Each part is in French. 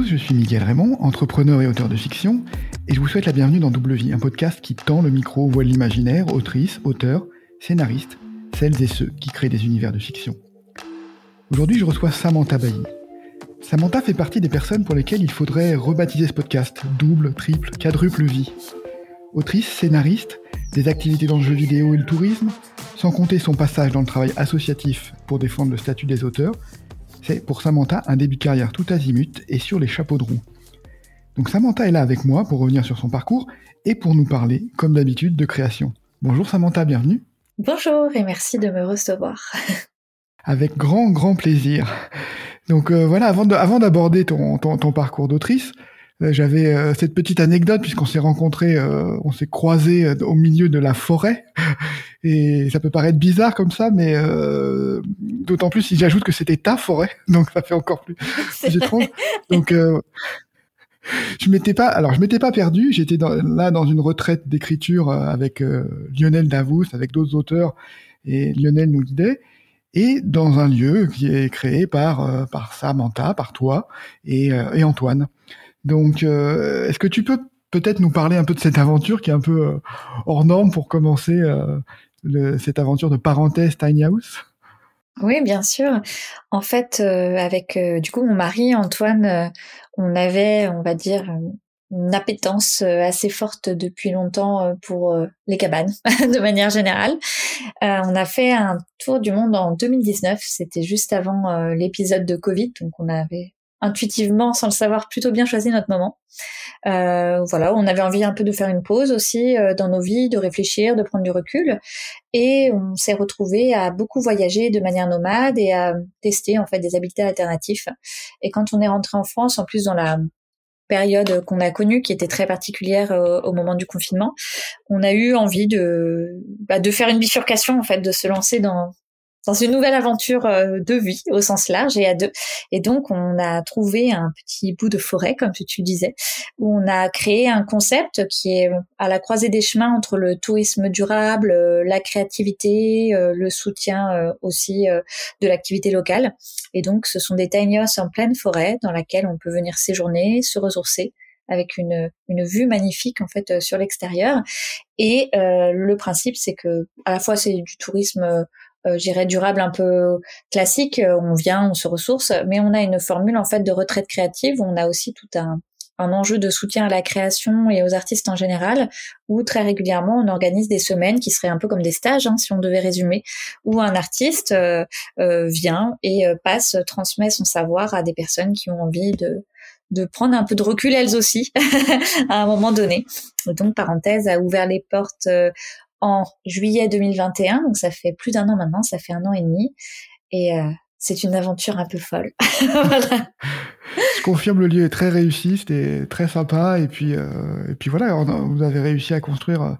je suis Miguel Raymond, entrepreneur et auteur de fiction, et je vous souhaite la bienvenue dans Double Vie, un podcast qui tend le micro aux voix l'imaginaire, autrices, auteurs, scénaristes, celles et ceux qui créent des univers de fiction. Aujourd'hui, je reçois Samantha Bailly. Samantha fait partie des personnes pour lesquelles il faudrait rebaptiser ce podcast double, triple, quadruple vie. Autrice, scénariste, des activités dans le jeu vidéo et le tourisme, sans compter son passage dans le travail associatif pour défendre le statut des auteurs, c'est pour Samantha un début de carrière tout azimut et sur les chapeaux de roue. Donc Samantha est là avec moi pour revenir sur son parcours et pour nous parler, comme d'habitude, de création. Bonjour Samantha, bienvenue. Bonjour et merci de me recevoir. avec grand, grand plaisir. Donc euh, voilà, avant d'aborder ton, ton, parcours d'autrice, j'avais euh, cette petite anecdote puisqu'on s'est rencontrés, on s'est croisés au milieu de la forêt. Et ça peut paraître bizarre comme ça, mais d'autant plus si j'ajoute que c'était ta forêt, donc ça fait encore plus, étrange. Donc je m'étais pas, alors je m'étais pas perdu. J'étais là dans une retraite d'écriture avec Lionel Davous, avec d'autres auteurs, et Lionel nous guidait et dans un lieu qui est créé par euh, par Samantha, par toi et, euh, et Antoine. Donc, euh, est-ce que tu peux peut-être nous parler un peu de cette aventure qui est un peu hors norme pour commencer le, cette aventure de parenthèse Tiny House? Oui, bien sûr. En fait, avec du coup mon mari Antoine, on avait, on va dire, une appétence euh, assez forte depuis longtemps euh, pour euh, les cabanes, de manière générale. on a fait un tour du monde en 2019, c'était juste avant l'épisode de Covid, donc on avait intuitivement, sans le savoir, plutôt bien choisi notre moment. Euh, voilà, on avait envie un peu de faire une pause aussi dans nos vies, de réfléchir, de prendre du recul, et on s'est retrouvé à beaucoup voyager de manière nomade et à tester en fait des habitats alternatifs. Et quand on est rentré en France, en plus dans la période qu'on a connue qui était très particulière euh, au moment du confinement, on a eu envie de bah, de faire une bifurcation en fait, de se lancer dans dans une nouvelle aventure euh, de vie au sens large et à deux. Et donc, on a trouvé un petit bout de forêt, comme tu disais, où on a créé un concept qui est à la croisée des chemins entre le tourisme durable, euh, la créativité, euh, le soutien aussi de l'activité locale. Et donc, ce sont des tiny houses en pleine forêt dans laquelle on peut venir séjourner, se ressourcer avec une, une vue magnifique en fait sur l'extérieur. Et le principe, c'est que à la fois c'est du tourisme euh, j'irais durable un peu classique. Euh, on vient, on se ressource, mais on a une formule en fait de retraite créative on a aussi tout un, un enjeu de soutien à la création et aux artistes en général, où très régulièrement on organise des semaines qui seraient un peu comme des stages, hein, si on devait résumer, où un artiste euh, euh vient et passe, transmet son savoir à des personnes qui ont envie de de prendre un peu de recul elles aussi à un moment donné. Donc parenthèse a ouvert les portes en juillet 2021, donc ça fait plus d'un an maintenant, ça fait un an et demi, et euh, c'est une aventure un peu folle. Je confirme, le lieu est très réussi, c'était très sympa, et puis euh, et puis voilà, vous avez réussi à construire euh,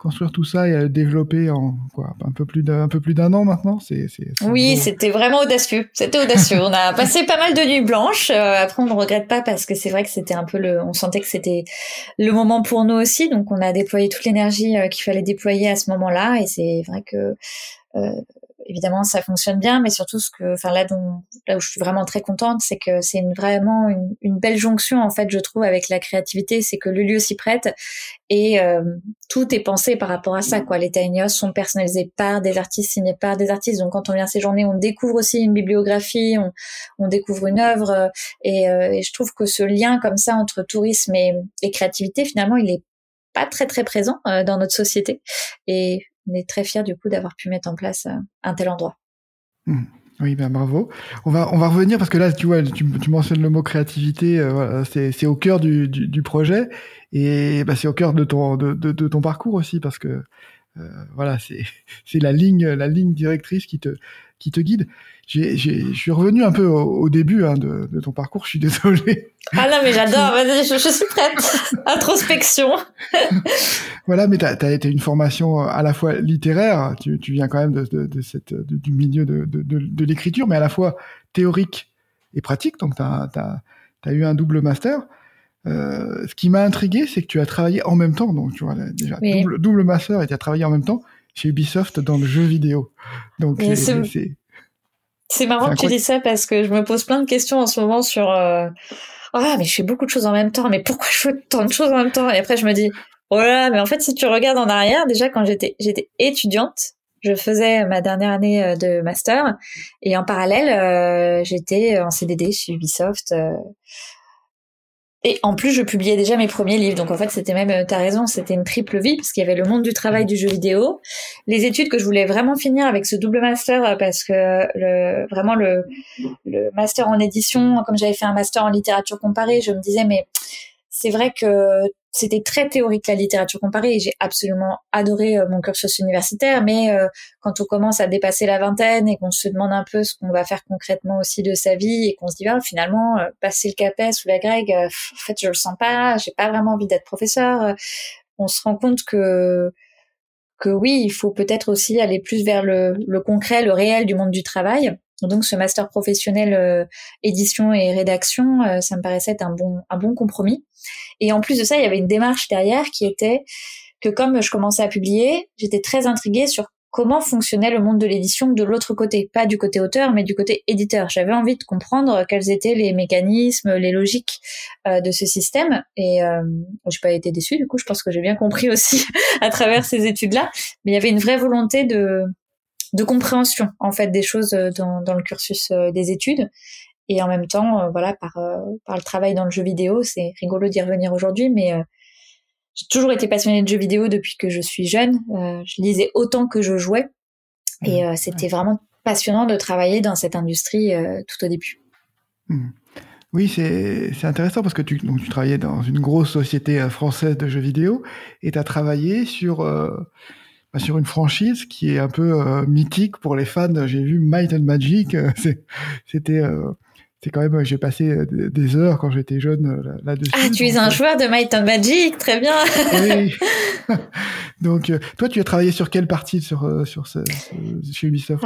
construire tout ça et à le développer en quoi un peu plus d'un peu plus d'un an maintenant c'est oui c'était vraiment audacieux. C'était audacieux. On a passé pas mal de nuits blanches. Euh, après on ne regrette pas parce que c'est vrai que c'était un peu le on sentait que c'était le moment pour nous aussi. Donc on a déployé toute l'énergie euh, qu'il fallait déployer à ce moment-là. Et c'est vrai que euh, évidemment ça fonctionne bien, mais surtout ce que, enfin là, dont, là où je suis vraiment très contente, c'est que c'est une, vraiment une, une, belle jonction en fait, je trouve, avec la créativité, c'est que le lieu s'y prête et euh, tout est pensé par rapport à ça. Quoi, les tiny sont personnalisés par des artistes, signés par des artistes. Donc quand on vient séjourner, on découvre aussi une bibliographie, on, on découvre une œuvre, et, euh, et, je trouve que ce lien comme ça entre tourisme et, et créativité, finalement, il est pas très très présent euh, dans notre société et on est très fiers du coup d'avoir pu mettre en place euh, un tel endroit. Mmh. Oui, ben bravo. On va on va revenir parce que là, tu vois, tu, mentionnes le mot créativité, euh, c'est au cœur du, du, projet et bah, c'est au cœur de ton de, de, ton parcours aussi parce que euh, voilà, c'est c'est la ligne la ligne directrice qui te qui te guide je suis revenu un peu au, début hein, de, de, ton parcours, je suis désolé. Ah non, mais j'adore, vas-y, je, suis prête. Introspection. voilà, mais tu as, été une formation à la fois littéraire, tu, tu viens quand même de, de cette, du milieu de, l'écriture, mais à la fois théorique et pratique, donc tu as, as, eu un double master. Euh, ce qui m'a intrigué, c'est que tu as travaillé en même temps, donc tu vois, déjà, double, double master et tu as travaillé en même temps chez Ubisoft dans le jeu vidéo. Donc, c'est c'est marrant que tu dis ça parce que je me pose plein de questions en ce moment sur euh, ah mais je fais beaucoup de choses en même temps, mais pourquoi je fais tant de choses en même temps? Et après je me dis, oh là, mais en fait si tu regardes en arrière, déjà quand j'étais j'étais étudiante, je faisais ma dernière année euh, de master et en parallèle euh, j'étais en CDD chez Ubisoft. Euh, et en plus, je publiais déjà mes premiers livres. Donc en fait, c'était même, euh, t'as raison, c'était une triple vie parce qu'il y avait le monde du travail du jeu vidéo, les études que je voulais vraiment finir avec ce double master euh, parce que le, vraiment le, le master en édition, comme j'avais fait un master en littérature comparée, je me disais mais c'est vrai que c'était très théorique la littérature comparée et j'ai absolument adoré euh, mon cursus universitaire mais euh, quand on commence à dépasser la vingtaine et qu'on se demande un peu ce qu'on va faire concrètement aussi de sa vie et qu'on se dit ah, finalement euh, passer le CAPES ou la GREG en fait je le sens pas j'ai pas vraiment envie d'être professeur on se rend compte que que oui il faut peut-être aussi aller plus vers le, le concret le réel du monde du travail donc ce master professionnel euh, édition et rédaction, euh, ça me paraissait être un bon un bon compromis. Et en plus de ça, il y avait une démarche derrière qui était que comme je commençais à publier, j'étais très intriguée sur comment fonctionnait le monde de l'édition de l'autre côté, pas du côté auteur, mais du côté éditeur. J'avais envie de comprendre quels étaient les mécanismes, les logiques euh, de ce système, et euh, j'ai pas été déçue. Du coup, je pense que j'ai bien compris aussi à travers ces études-là. Mais il y avait une vraie volonté de de compréhension en fait des choses euh, dans, dans le cursus euh, des études et en même temps euh, voilà par par le travail dans le jeu vidéo c'est rigolo d'y revenir aujourd'hui mais j'ai toujours été passionnée de jeux vidéo depuis que je suis jeune je lisais autant que je jouais et mmh. c'était vraiment passionnant de travailler dans cette industrie tout au début mmh. Oui, c'est intéressant parce que tu, donc, tu travaillais dans une grosse société française de jeux vidéo et tu as travaillé sur sur une franchise qui est un peu euh, mythique pour les fans. J'ai vu Might and Magic, euh, c'était euh, c'est quand même j'ai passé des heures quand j'étais jeune là-dessus. Ah, tu es un joueur de Might and Magic, très bien. oui. donc toi tu as travaillé sur quelle partie sur sur ce, chez Ubisoft?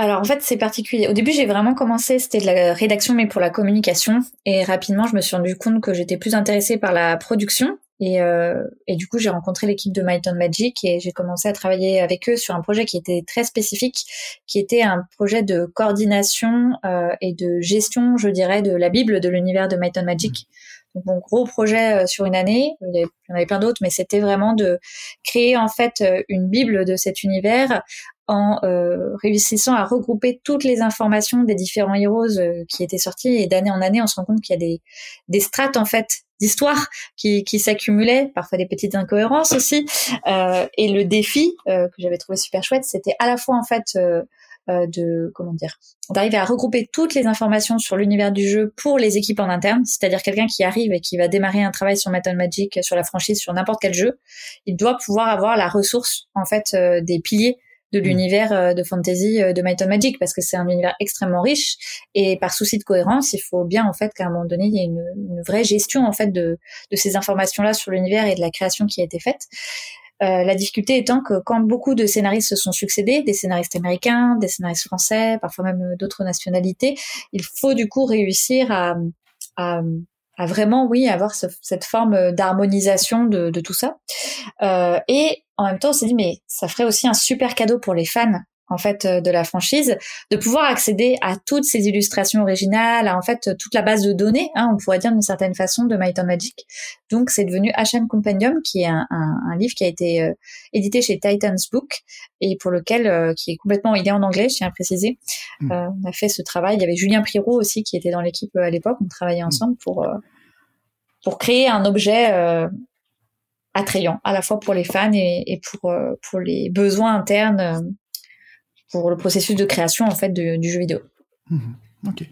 Alors, en fait, c'est particulier. Au début, j'ai vraiment commencé, c'était de la rédaction, mais pour la communication. Et rapidement, je me suis rendu compte que j'étais plus intéressée par la production. Et, euh, et du coup, j'ai rencontré l'équipe de Might Magic et j'ai commencé à travailler avec eux sur un projet qui était très spécifique, qui était un projet de coordination euh, et de gestion, je dirais, de la Bible de l'univers de Might Magic. Donc, mon gros projet euh, sur une année, il y en avait plein d'autres, mais c'était vraiment de créer en fait euh, une Bible de cet univers en euh, réussissant à regrouper toutes les informations des différents héros euh, qui étaient sortis et d'année en année on se rend compte qu'il y a des, des strates en fait d'histoire qui, qui s'accumulaient, parfois des petites incohérences aussi. Euh, et le défi euh, que j'avais trouvé super chouette, c'était à la fois en fait euh, euh, de comment dire d'arriver à regrouper toutes les informations sur l'univers du jeu pour les équipes en interne, c'est-à-dire quelqu'un qui arrive et qui va démarrer un travail sur Metal Magic, sur la franchise, sur n'importe quel jeu, il doit pouvoir avoir la ressource en fait des piliers de mm. l'univers euh, de fantasy euh, de Might and Magic parce que c'est un univers extrêmement riche et par souci de cohérence, il faut bien en fait qu'à un moment donné, il y ait une, une vraie gestion en fait de, de ces informations-là sur l'univers et de la création qui a été faite. Euh, la difficulté étant que quand beaucoup de scénaristes se sont succédés, des scénaristes américains, des scénaristes français, parfois même d'autres nationalités, il faut du coup réussir à, à à vraiment, oui, avoir cette forme euh, d'harmonisation de, tout ça. Euh, et en même temps, on s'est dit, mais ça ferait aussi un super cadeau pour les fans en fait euh, de la franchise de pouvoir accéder à toutes ces illustrations originales à en fait toute la base de données hein, on pourrait dire d'une certaine façon de Might and Magic donc c'est devenu HM Compendium qui est un, un, un livre qui a été euh, édité chez Titans Book et pour lequel euh, qui est complètement il est en anglais je tiens à préciser mm. on a fait ce travail il y avait Julien Priro aussi qui était dans l'équipe à l'époque on travaillait mm. ensemble pour pour créer un objet attrayant à la fois pour les fans et, et pour pour les besoins internes pour le processus de création en fait du jeu vidéo. Mhm. ok.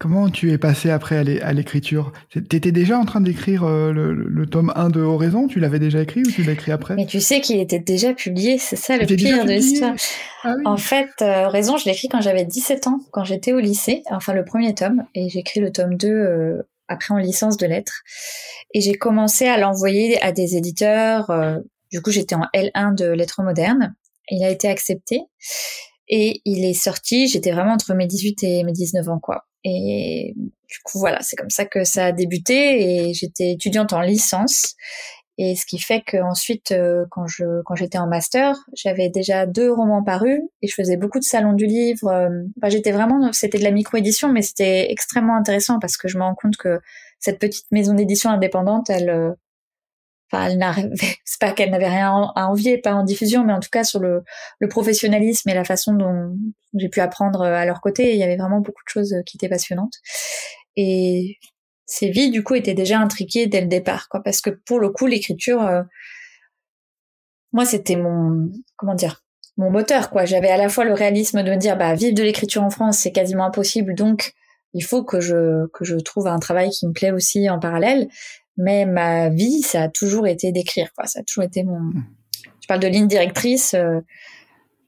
Comment tu es passé après à l'écriture? T'étais déjà en train d'écrire euh, le, tome 1 de Horizon? Tu l'avais déjà écrit ou tu l'as écrit après? Mais tu sais qu'il était déjà publié, c'est ça le pire de l'histoire. Ah en fait, euh, Horizon, je l'ai écrit quand j'avais 17 ans, quand j'étais au lycée, enfin le premier tome, et j'ai écrit le tome 2 euh, après en licence de lettres. Et j'ai commencé à l'envoyer à des éditeurs. du coup, j'étais en L1 de lettres modernes il a été accepté et il est sorti. J'étais vraiment entre mes 18 et mes 19 ans, quoi. Et du coup, voilà, c'est comme ça que ça a débuté et j'étais étudiante en licence. Et ce qui fait qu'ensuite, euh, quand je quand j'étais en master, j'avais déjà deux romans parus et je faisais beaucoup de salons du livre. Euh, j'étais vraiment, c'était de la micro-édition, mais c'était extrêmement intéressant parce que je me rends compte que cette petite maison d'édition indépendante, elle, euh, enfin, elle n'arrivait, c'est pas qu'elle n'avait rien à envier, pas en diffusion, mais en tout cas sur le, le professionnalisme et la façon dont j'ai pu apprendre à leur côté, il y avait vraiment beaucoup de choses qui étaient passionnantes. Et ces vies du coup étaient déjà intriquées dès le départ, quoi, parce que pour le coup l'écriture, euh, moi c'était mon comment dire mon moteur quoi. J'avais à la fois le réalisme de me dire bah vivre de l'écriture en France c'est quasiment impossible, donc il faut que je que je trouve un travail qui me plaît aussi en parallèle. Mais ma vie ça a toujours été d'écrire, quoi. Ça a toujours été mon. Je parle de ligne directrice. Euh,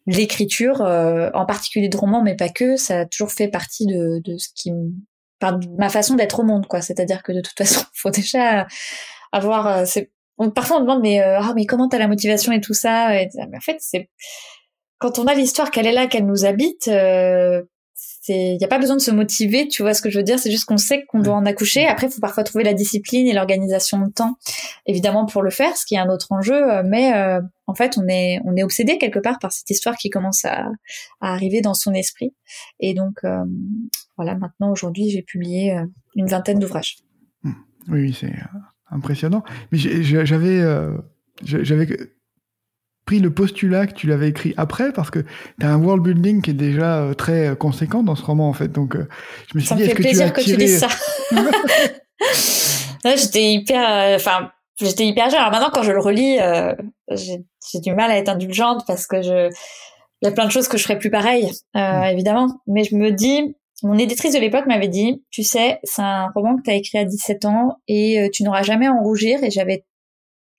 l'écriture, euh, en particulier de romans, mais pas que, ça a toujours fait partie de, de ce qui me ma façon d'être au monde, quoi. C'est-à-dire que de toute façon, faut déjà avoir. Euh, c'est parfois on demande mais ah mais comment t'as la motivation et tout ça. Et, mais en fait, c'est quand on a l'histoire qu'elle est là, qu'elle nous habite. Euh, il n'y a pas besoin de se motiver, tu vois ce que je veux dire. C'est juste qu'on sait qu'on doit en accoucher. Après, il faut parfois trouver la discipline et l'organisation de temps, évidemment, pour le faire, ce qui est un autre enjeu. Mais euh, en fait, on est on est obsédé quelque part par cette histoire qui commence à, à arriver dans son esprit. Et donc, euh, voilà. Maintenant, aujourd'hui, j'ai publié euh, une vingtaine d'ouvrages. Mmh. Oui, c'est impressionnant. Mais j'avais j'avais pris le postulat que tu l'avais écrit après parce que tu as un world building qui est déjà euh, très euh, conséquent dans ce roman en fait. Donc euh, je me suis ça dit est-ce que tu as que tu dises ça. j'étais hyper enfin j'étais hyper jeune. Alors maintenant quand je le relis j'ai du mal à être indulgente parce que je il y a plein de choses que je ferais plus pareil mm. évidemment, mais je me dis mon éditrice de l'époque m'avait dit, tu sais, c'est un roman que tu as écrit à 17 ans et tu n'auras jamais à en rougir. Et j'avais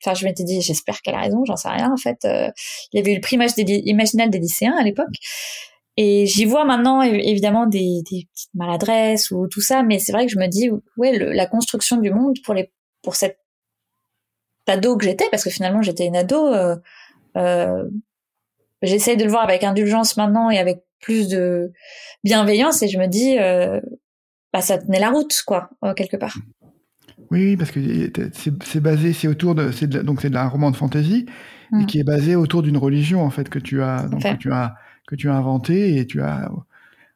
Enfin, je m'étais dit, j'espère qu'elle a raison, j'en sais rien. En fait, euh, il y avait eu le prix imaginal des lycéens à l'époque. Et j'y vois maintenant évidemment des, maladresses ou tout ça, mais c'est vrai que je me dis, ouais, la construction du monde pour les pour cette ado que j'étais, parce que finalement j'étais une ado, euh, euh, j'essaye de le voir avec indulgence maintenant et avec plus de bienveillance, et je me dis, bah ça tenait la route, quoi, quelque part. Oui, parce que c'est basé, c'est autour de, donc c'est de un roman de fantasy et mm. qui est basé autour d'une religion en fait que tu as, donc, que tu as, que tu as inventé et tu as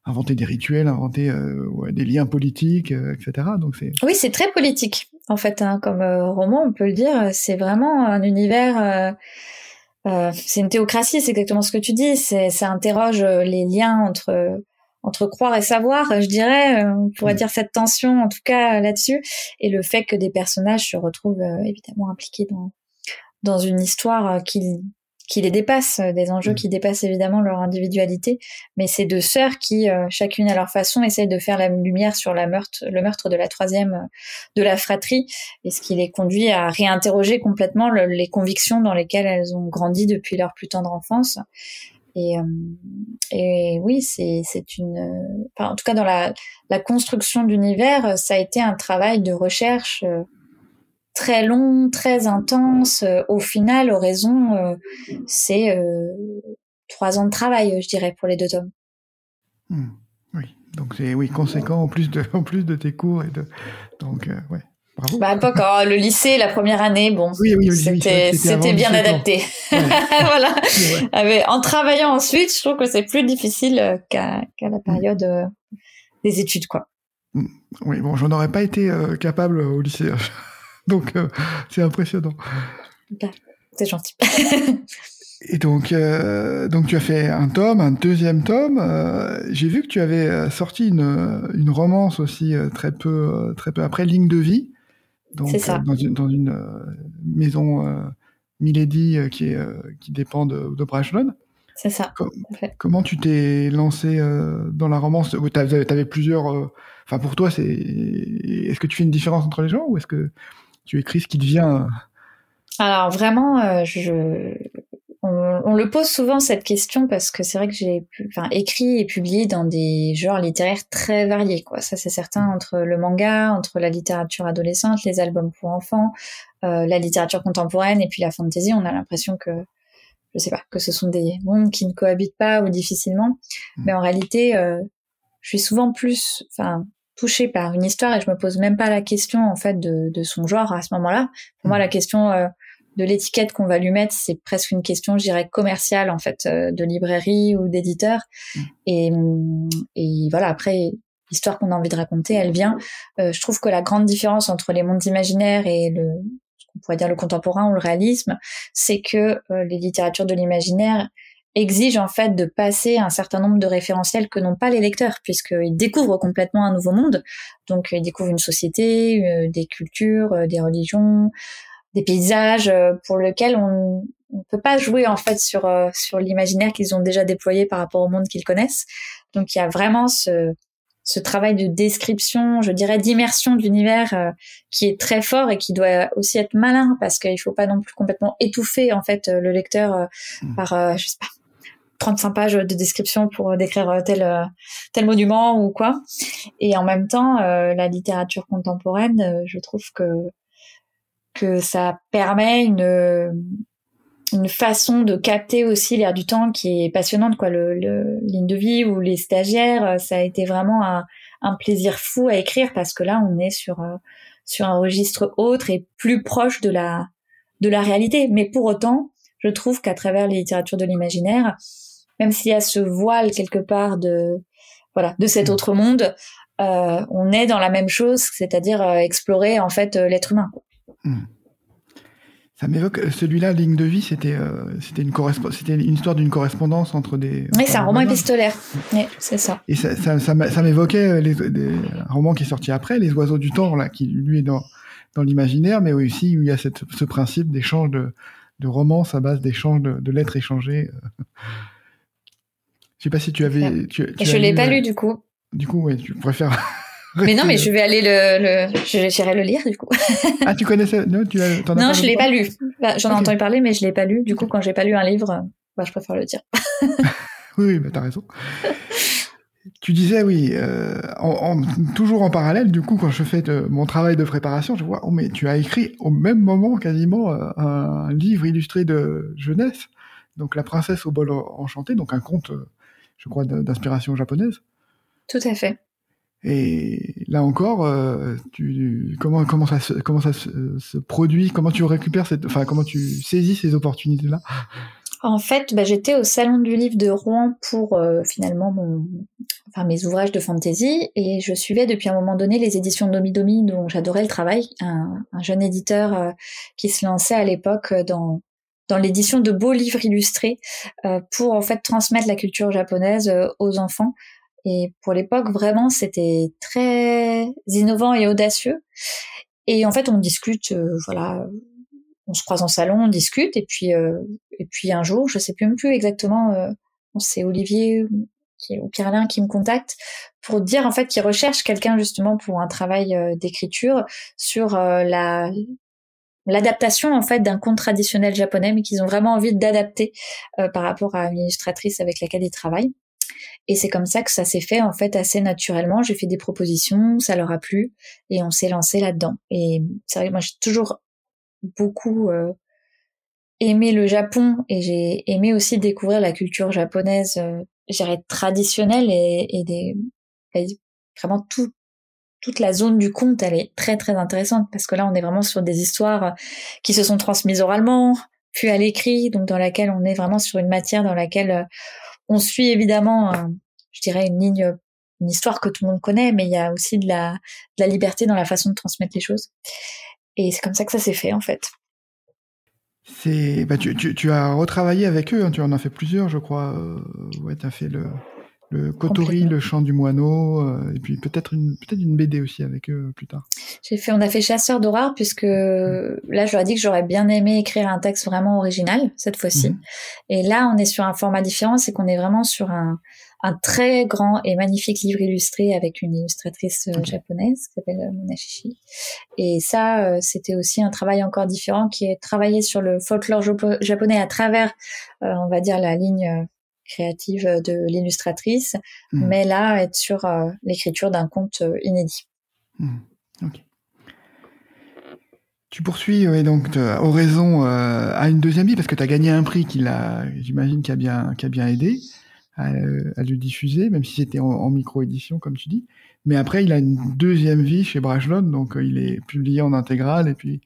inventé des rituels, inventé euh, des liens politiques, euh, etc. Donc c'est. Oui, c'est très politique en fait, hein, comme euh, roman, on peut le dire. C'est vraiment un univers. c'est une théocratie, c'est exactement ce que tu dis. Ça interroge les liens entre entre croire et savoir, je dirais, euh, on pourrait mm. dire cette tension en tout cas là-dessus, et le fait que des personnages se retrouvent euh, évidemment impliqués dans dans une histoire euh, qui qui les dépasse, des enjeux mm. qui dépassent évidemment leur individualité, mais ces deux sœurs qui, chacune à leur façon, essayent de faire la lumière sur la meurtre, le meurtre de la troisième de la fratrie, et ce qui les conduit à réinterroger complètement les convictions dans lesquelles elles ont grandi depuis leur plus tendre enfance. Et, euh, et oui, c'est une. Enfin, en tout cas, dans la, construction d'univers, ça a été un travail de recherche euh, très long, très intense. Au final, raison, c'est trois ans de travail, je dirais, pour les deux tomes. Hmm. oui, donc c'est oui conséquent en plus de en plus de tes cours et de donc ouais. Bah, pas encore. Le lycée, la première année, bon, c'était, c'était bien adapté. voilà. en travaillant ensuite, je trouve que c'est plus difficile euh, qu'à, qu'à la période euh, des études, quoi. Mm. Oui, bon, j'en aurais pas été euh, capable au lycée. donc, c'est impressionnant. Bah, c'est gentil. Et donc, donc tu as fait un tome, un deuxième tome. j'ai vu que tu avais sorti une, une romance aussi très peu, très peu après, Ligne de vie donc euh, dans une, dans une euh, maison euh, Milady qui, est, qui dépend de, de C'est ça. comment tu t'es lancé dans la romance? Tu avais, plusieurs. Enfin, pour toi, c'est. Est-ce que tu fais une différence entre les gens ou est-ce que tu écris ce qui te vient Alors vraiment, je on, le pose souvent cette question parce que c'est vrai que j'ai enfin, écrit et publié dans des genres littéraires très variés. Quoi. Ça, c'est certain entre le manga, entre la littérature adolescente, les albums pour enfants, euh, la littérature contemporaine et puis la fantasy. On a l'impression que, je sais pas, que ce sont des mondes qui ne cohabitent pas ou difficilement. Mmh. Mais en réalité, euh, je suis souvent plus, enfin, touchée par une histoire et je me pose même pas la question en fait de, de son genre à ce moment-là. Pour moi, mmh. la question euh, de l'étiquette qu'on va lui mettre, c'est presque une question, je dirais, commerciale en fait, euh, de librairie ou d'éditeur. Mm. Et, et voilà, après, l'histoire qu'on a envie de raconter, elle vient. Euh, je trouve que la grande différence entre les mondes imaginaires et le, ce qu'on pourrait dire le contemporain ou le réalisme, c'est que euh, les littératures de l'imaginaire exigent en fait de passer un certain nombre de référentiels que n'ont pas les lecteurs, puisqu'ils découvrent complètement un nouveau monde. Donc ils découvrent une société, des cultures, des religions, des paysages euh, pour lesquels on ne peut pas jouer en fait sur euh, sur l'imaginaire qu'ils ont déjà déployé par rapport au monde qu'ils connaissent. Donc il y a vraiment ce ce travail de description, je dirais d'immersion d'univers euh, qui est très fort et qui doit aussi être malin parce qu'il faut pas non plus complètement étouffer en fait le lecteur mmh. par je sais pas 35 pages de description pour décrire tel tel monument ou quoi. Et en même temps, la littérature contemporaine, je trouve que que ça permet une une façon de capter aussi l'air du temps qui est passionnante quoi. Le, le ligne de vie ou les stagiaires ça a été vraiment un, un, plaisir fou à écrire parce que là on est sur euh, sur un registre autre et plus proche de la de la réalité. Mais pour autant je trouve qu'à travers les littératures de l'imaginaire même s'il y a ce voile quelque part de voilà de cet mmh. autre monde euh, on est dans la même chose c'est-à-dire euh, explorer en fait l'être humain Hmm. Ça m'évoque euh, celui-là, ligne de vie, c'était euh, c'était une c'était une histoire d'une correspondance entre des. Oui, c'est un roman épistolaire. Oui, c'est ça. Et ça, ça, ça, m'évoquait euh, les, un roman qui est sorti après, Les Oiseaux du Temps, là, qui lui est dans dans l'imaginaire, mais aussi où il y a cette, ce principe d'échange de de romances à base d'échanges de, de, lettres échangées. Je sais pas si tu avais. Tu, tu je l'ai pas lu du coup. Du coup, ouais, tu préfères. Mais non, mais je vais aller le, le... j'irai le lire du coup. ah, tu connaissais Non, tu as, non je l'ai pas lu. Bah, j'en ai entendu parler, mais je l'ai pas lu. Du coup, quand j'ai pas lu un livre, bah, je préfère le dire. oui, oui, bah, t'as raison. tu disais oui, euh, en, toujours en parallèle. Du coup, quand je fais de, mon travail de préparation, je vois, oh mais tu as écrit au même moment quasiment euh, un, livre illustré de jeunesse, donc La princesse au bol enchanté, donc un conte, euh, je crois, d'inspiration japonaise. Tout à fait. Et là encore, euh, comment ça se, produit? Comment tu récupères cette, enfin comment tu saisis ces opportunités là En fait, bah, j'étais au salon du livre de Rouen pour euh, finalement mon, mes ouvrages de fantasy et je suivais depuis un moment donné les éditions Domi Domi dont j'adorais le travail, un, un jeune éditeur euh, qui se lançait à l'époque dans dans l'édition de beaux livres illustrés pour en fait transmettre la culture japonaise aux enfants et pour l'époque, vraiment, c'était très innovant et audacieux. Et en fait, on discute, euh, voilà, on se croise en salon, on discute, et puis euh, et puis un jour, je sais même plus exactement, euh, c'est Olivier ou Pierre qui me contacte pour dire en fait qu'il recherche quelqu'un justement pour un travail d'écriture sur la l'adaptation en fait d'un conte traditionnel japonais, mais qu'ils ont vraiment envie d'adapter par rapport à une illustratrice avec laquelle ils travaillent. Et c'est comme ça que ça s'est fait en fait assez naturellement. J'ai fait des propositions, ça leur a plu et on s'est lancé là-dedans. Et c'est vrai, moi j'ai toujours beaucoup euh, aimé le Japon et j'ai aimé aussi découvrir la culture japonaise, euh, j'irais traditionnelle et, et des vraiment tout toute la zone du conte, elle est très très intéressante parce que là on est vraiment sur des histoires qui se sont transmises oralement, puis à l'écrit, donc dans laquelle on est vraiment sur une matière dans laquelle euh, on suit évidemment, euh, je dirais, une ligne, une histoire que tout le monde connaît, mais il y a aussi de la, liberté dans la façon de transmettre les choses. Et c'est comme ça que ça s'est fait, en fait. C'est, bah, tu, tu, as retravaillé avec eux, hein, tu en as fait plusieurs, je crois. Euh, ouais, tu fait le, le Kotori, le chant du moineau, euh, et puis peut-être une peut-être une BD aussi avec eux plus tard. J'ai fait, on a fait Chasseur d'horreur puisque mm. là, je leur ai dit que j'aurais bien aimé écrire un texte vraiment original cette fois-ci. Mm. Et là, on est sur un format différent, c'est qu'on est vraiment sur un, un très grand et magnifique livre illustré avec une illustratrice euh, japonaise qui s'appelle euh, Monashishi. Et ça, c'était aussi un travail encore différent qui est travaillé sur le folklore japonais à travers, on va dire, la ligne créative de l'illustratrice, hmm. mais là, être sur euh, l'écriture d'un conte euh, inédit. Hmm. Tu poursuis donc Oraison euh, à une deuxième vie parce que tu as gagné un prix qui l'a, j'imagine, qui a bien, qui a bien aidé à, le diffuser, même si c'était en, micro-édition, comme tu dis. Mais après, il a une deuxième vie chez Brajlon, donc il est publié en intégrale et puis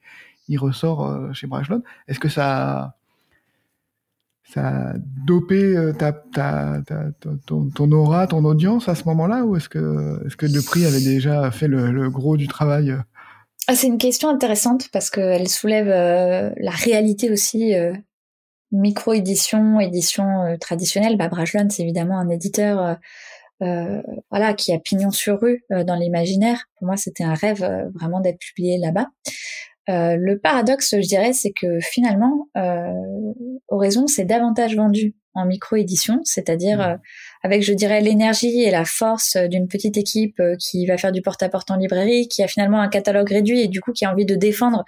il ressort chez Brajlon. Est-ce que ça ça a dopé ta, ton, aura, ton audience à ce moment-là, ou est-ce que que le prix avait déjà fait le, gros du travail ah, C'est une question intéressante parce qu'elle soulève la réalité aussi micro-édition, édition euh, traditionnelle, bah, Brajlon, c'est évidemment un éditeur euh, euh, voilà, qui a pignon sur rue dans l'imaginaire. Pour moi, c'était un rêve vraiment d'être publié là-bas. Le paradoxe, je dirais, c'est que finalement, Horizon s'est davantage vendu en micro-édition, c'est-à-dire mmh. avec, je dirais, l'énergie et la force d'une petite équipe qui va faire du porte-à-porte en librairie, qui a finalement un catalogue réduit et du coup qui a envie de défendre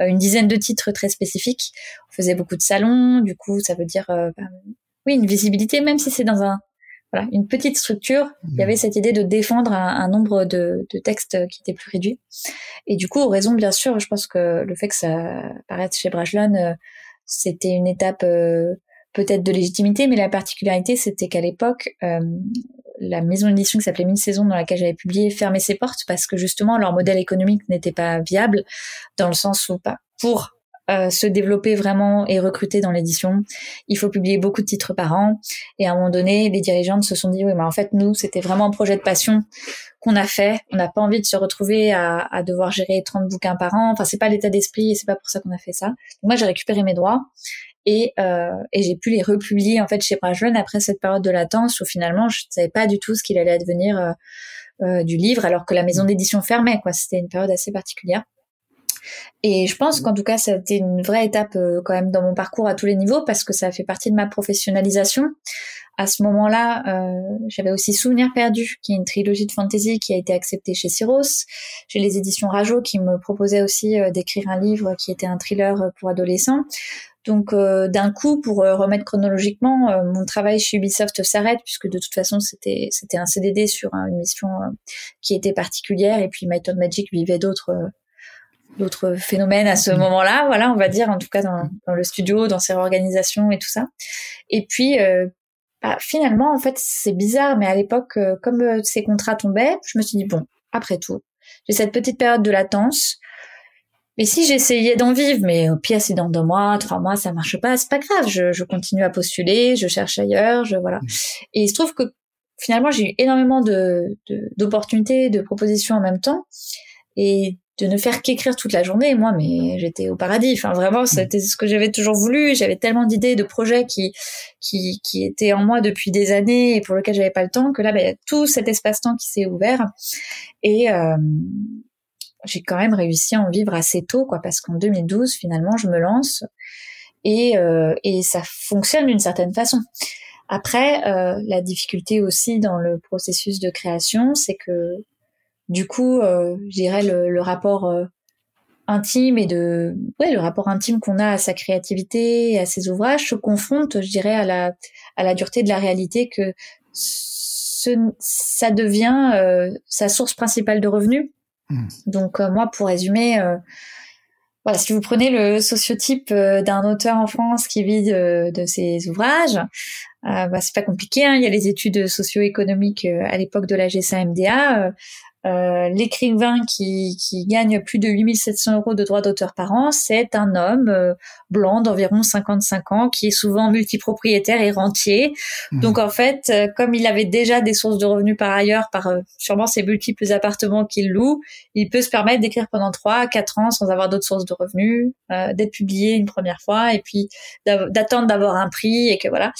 une dizaine de titres très spécifiques. On faisait beaucoup de salons, du coup, ça veut dire, bah, oui, une visibilité, même si c'est dans un voilà, une petite structure, il y avait mmh. cette idée de défendre un, nombre de, de, textes qui était plus réduit. Et du coup, raison bien sûr, je pense que le fait que ça apparaisse chez Brajlon, c'était une étape peut-être de légitimité, mais la particularité, c'était qu'à l'époque, euh, la maison d'édition qui s'appelait Mille Saisons, dans laquelle j'avais publié, fermait ses portes parce que justement leur modèle économique n'était pas viable, dans le sens où pas pour euh, se développer vraiment et recruter dans l'édition, il faut publier beaucoup de titres par an. Et à un moment donné, les dirigeantes se sont dit oui, mais en fait nous, c'était vraiment un projet de passion qu'on a fait. On n'a pas envie de se retrouver à, à, devoir gérer 30 bouquins par an. Enfin, c'est pas l'état d'esprit et c'est pas pour ça qu'on a fait ça. Donc, moi, j'ai récupéré mes droits et, euh, et j'ai pu les republier en fait chez Brajlon après cette période de latence où finalement je ne savais pas du tout ce qu'il allait advenir euh, euh, du livre alors que la maison d'édition fermait quoi c'était une période assez particulière et je pense qu'en tout cas, ça a été une vraie étape euh, quand même dans mon parcours à tous les niveaux parce que ça fait partie de ma professionnalisation. À ce moment-là, euh, j'avais aussi Souvenir perdu, qui est une trilogie de fantasy qui a été acceptée chez Cyros. J'ai les éditions Rajo qui me proposaient aussi euh, d'écrire un livre qui était un thriller pour adolescents. Donc euh, d'un coup, pour euh, remettre chronologiquement, euh, mon travail chez Ubisoft s'arrête puisque de toute façon c'était c'était un CDD sur une mission qui était particulière et puis My Magic vivait d'autres d'autres phénomènes à ce mm. moment-là, voilà, on va dire en tout cas dans, dans, le studio, dans ses organisations et tout ça. Et puis bah, finalement, en fait, c'est bizarre, mais à l'époque, comme ces contrats tombaient, je me suis dit bon, après tout, j'ai cette petite période de latence. Mais si j'essayais d'en vivre, mais au pire, c'est dans deux mois, trois mois, ça marche pas, c'est pas grave. Je, je, continue à postuler, je cherche ailleurs, je voilà. Et il se trouve que finalement, j'ai eu énormément de d'opportunités, de, propositions en même temps, et de ne faire qu'écrire toute la journée. Moi, mais j'étais au paradis. Enfin, vraiment, c'était ce que j'avais toujours voulu. J'avais tellement d'idées, de projets qui qui qui étaient en moi depuis des années et pour lesquels j'avais pas le temps que là, ben, il y a tout cet espace-temps qui s'est ouvert et euh, j'ai quand même réussi à en vivre assez tôt, quoi, parce qu'en 2012, finalement, je me lance et, euh, et ça fonctionne d'une certaine façon. Après, euh, la difficulté aussi dans le processus de création, c'est que du coup, euh, je dirais le, le rapport euh, intime et de ouais le rapport intime qu'on a à sa créativité et à ses ouvrages se confronte, je dirais, à la à la dureté de la réalité que ce, ça devient euh, sa source principale de revenus Hmm. Donc euh, moi, pour résumer, euh, voilà, si vous prenez le sociotype euh, d'un auteur en France qui vit de, ses ouvrages, bah, c'est pas compliqué. Hein. Il y a les études socio-économiques à l'époque de la GSA-MDA. Euh, l'écrivain qui, qui, gagne plus de 8700 euros de droits d'auteur par an, c'est un homme euh, blanc d'environ 55 ans qui est souvent multipropriétaire et rentier. Mmh. Donc en fait, euh, comme il avait déjà des sources de revenus par ailleurs, par sûrement ses multiples appartements qu'il loue, il peut se permettre d'écrire pendant 3 4 ans sans avoir d'autres sources de revenus, d'être publié une première fois et puis d'attendre d'avoir un prix et que voilà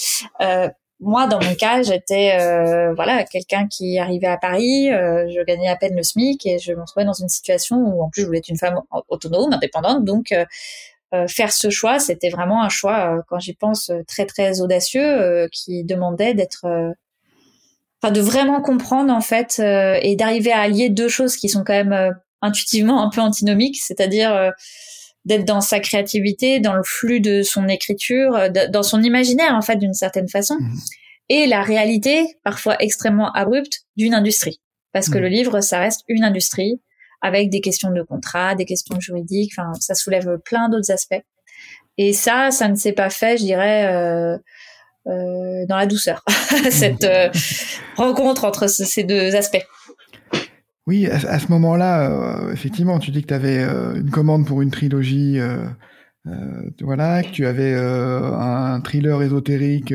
moi, dans mon cas, j'étais euh, voilà quelqu'un qui arrivait à Paris, euh, je gagnais à peine le SMIC et je me trouvais dans une situation où en plus je voulais être une femme autonome, indépendante. Donc euh, faire ce choix, c'était vraiment un choix, quand j'y pense, très très audacieux, qui demandait d'être, enfin de vraiment comprendre en fait et d'arriver à allier deux choses qui sont quand même intuitivement un peu antinomiques, c'est-à-dire d'être dans sa créativité, dans le flux de son écriture, euh, dans son imaginaire en fait d'une certaine façon, mhm. et la réalité parfois extrêmement abrupte d'une industrie. Parce que mhm. le livre, ça reste une industrie avec des questions de contrat, des questions juridiques, enfin ça soulève plein d'autres aspects. Et ça, ça ne s'est pas fait, je dirais, euh, euh, dans la douceur, cette euh, rencontre entre ces deux aspects. Oui, à, ce moment-là, effectivement, tu dis que tu avais une commande pour une trilogie, voilà, que tu avais un thriller ésotérique,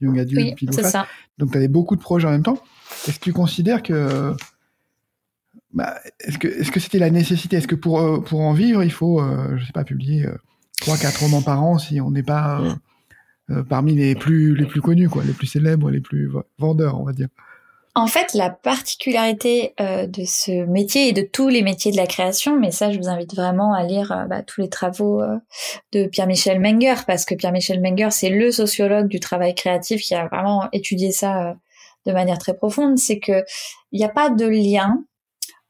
Young Adult, oui, c'est ça. Donc tu avais beaucoup de projets en même temps. Est-ce que tu considères que bah, est-ce que est-ce que c'était la nécessité? Est-ce que pour euh, pour en vivre, il faut, euh, je sais pas, publier euh, trois quatre romans par an si on n'est pas parmi les plus les plus connus, quoi, les plus célèbres, les plus vendeurs, on va dire? En fait, la particularité de ce métier et de tous les métiers de la création, mais ça, je vous invite vraiment à lire bah, tous les travaux de Pierre-Michel Menger, parce que Pierre-Michel Menger, c'est le sociologue du travail créatif qui a vraiment étudié ça de manière très profonde. C'est que il n'y a pas de lien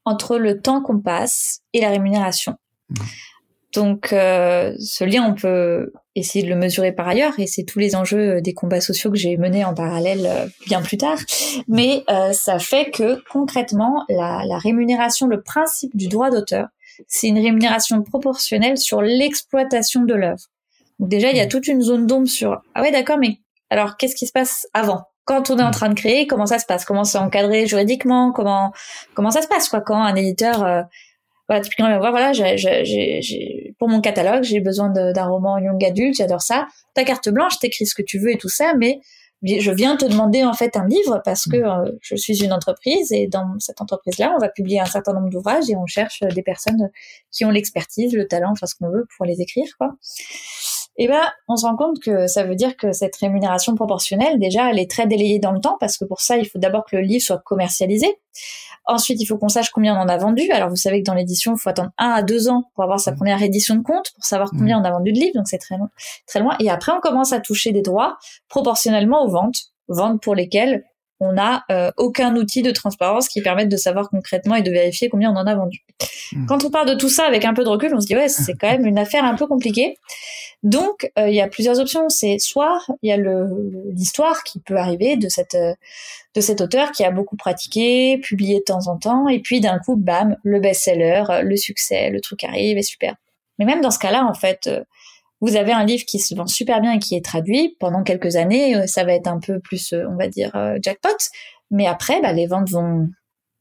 entre le temps qu'on passe et la rémunération. Mmh. Donc euh, ce lien, on peut essayer de le mesurer par ailleurs, et c'est tous les enjeux des combats sociaux que j'ai menés en parallèle euh, bien plus tard. Mais euh, ça fait que concrètement, la, la rémunération, le principe du droit d'auteur, c'est une rémunération proportionnelle sur l'exploitation de l'œuvre. Donc déjà, il y a mmh. toute une zone d'ombre sur ah ouais d'accord, mais alors qu'est-ce qui se passe avant? Quand on est en mm. train de créer, comment ça se passe? Comment c'est encadré juridiquement? Comment comment ça se passe quoi? Quand un éditeur euh, voilà, typiquement, voilà, j'ai, pour mon catalogue, j'ai besoin d'un roman young adulte, j'adore ça. Ta carte blanche, t'écris ce que tu veux et tout ça, mais je viens te demander en fait un livre parce que mm. euh, je suis une entreprise et dans cette entreprise-là, on va publier un certain nombre d'ouvrages et on cherche des personnes qui ont l'expertise, le talent, enfin ce qu'on veut pour les écrire, quoi eh ben, on se rend compte que ça veut dire que cette rémunération proportionnelle, déjà, elle est très délayée dans le temps parce que pour ça, il faut d'abord que le livre soit commercialisé. Ensuite, il faut qu'on sache combien on en a vendu. Alors, vous savez que dans l'édition, il faut attendre un à deux ans pour avoir sa première édition de compte, pour savoir combien on a vendu de livres. Donc, c'est très loin, très loin. Et après, on commence à toucher des droits proportionnellement aux ventes, ventes pour lesquelles on n'a euh, aucun outil de transparence qui permette de savoir concrètement et de vérifier combien on en a vendu. Quand on parle de tout ça avec un peu de recul, on se dit ouais, c'est quand même une affaire un peu compliquée. Donc euh, il y a plusieurs options. C'est soit il y a l'histoire qui peut arriver de cette euh, de cet auteur qui a beaucoup pratiqué, publié de temps en temps, et puis d'un coup, bam, le best-seller, le succès, le truc arrive et super. Mais même dans ce cas-là, en fait, vous avez un livre qui se vend super bien et qui est traduit pendant quelques années, euh, ça va être un peu plus, euh, on va dire, euh, jackpot. Mais après, bah, les ventes vont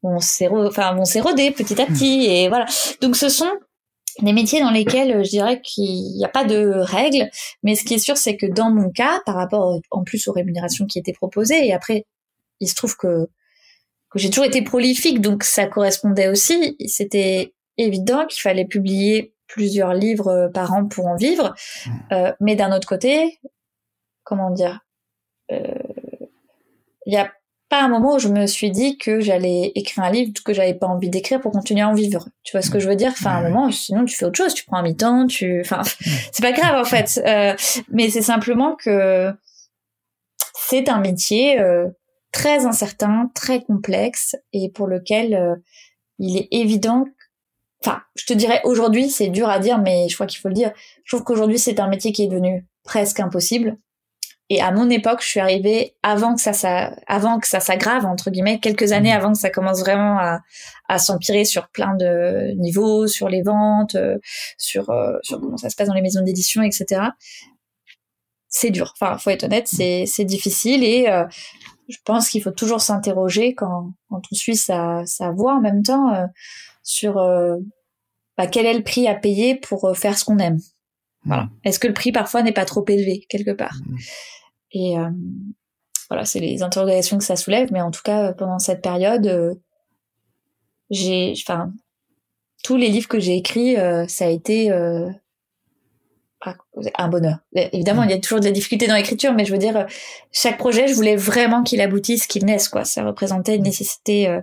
vont enfin vont s'éroder petit à petit et voilà. Donc ce sont des métiers dans lesquels je dirais qu'il n'y a pas de règles, mais ce qui est sûr, c'est que dans mon cas, par rapport en plus aux rémunérations qui étaient proposées, et après, il se trouve que que j'ai toujours été prolifique, donc ça correspondait aussi. C'était évident qu'il fallait publier plusieurs livres euh, par an pour en vivre. Mmh. Euh, mais d'un autre côté, comment dire, il euh, n'y a pas un moment où je me suis dit que j'allais écrire un livre que j'avais pas envie d'écrire pour continuer à en vivre. Tu vois ce que je veux dire? Enfin, à un moment, sinon tu fais autre chose, tu prends un mi-temps, tu, enfin, c'est pas grave en fait. mais c'est simplement que c'est un métier très incertain, très complexe et pour lequel il est évident enfin, je te dirais aujourd'hui, c'est dur à dire, mais je crois qu'il faut le dire. Je trouve qu'aujourd'hui, c'est un métier qui est devenu presque impossible. Et à mon époque, je suis arrivée avant que ça, ça avant que ça s'aggrave entre guillemets, quelques années mmh. avant que ça commence vraiment à, à s'empirer sur plein de niveaux, sur les ventes, euh, sur euh, sur comment ça se passe dans les maisons d'édition, etc. C'est dur. Enfin, faut être honnête, c'est c'est difficile et euh, je pense qu'il faut toujours s'interroger quand quand on suit sa sa voie en même temps sur euh, bah, quel est le prix à payer pour faire ce qu'on aime. Voilà. Est-ce que le prix parfois n'est pas trop élevé quelque part? Mm. Et euh, voilà, c'est les interrogations que ça soulève. Mais en tout cas, pendant cette période, j'ai, enfin, tous les livres que j'ai écrits, ça a été un bonheur. Évidemment, il y a toujours des difficultés dans l'écriture, mais je veux dire, chaque projet, je voulais vraiment qu'il aboutisse, qu'il naisse, quoi. Ça représentait une nécessité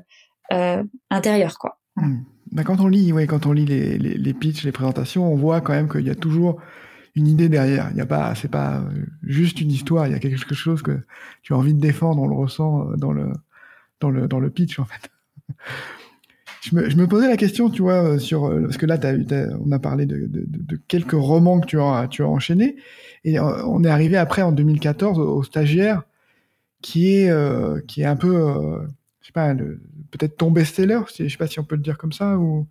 intérieure, quoi. Mm. Bah, quand on lit, ouais, quand on lit les, les, les pitchs, les présentations, on voit quand même qu'il y a toujours une idée derrière. Il y a pas, c'est pas juste une histoire. Il y a quelque chose que tu as envie de défendre. On le ressent dans le dans le dans le pitch en fait. Je me, je me posais la question, tu vois, sur parce que là, on a parlé de, de, quelques romans que tu as tu as enchaînés, et euh, on est arrivé après en 2014 au, stagiaire, qui est euh, qui est un peu, euh, je sais pas, peut-être ton best-seller, je sais pas si on peut le dire comme ça ou.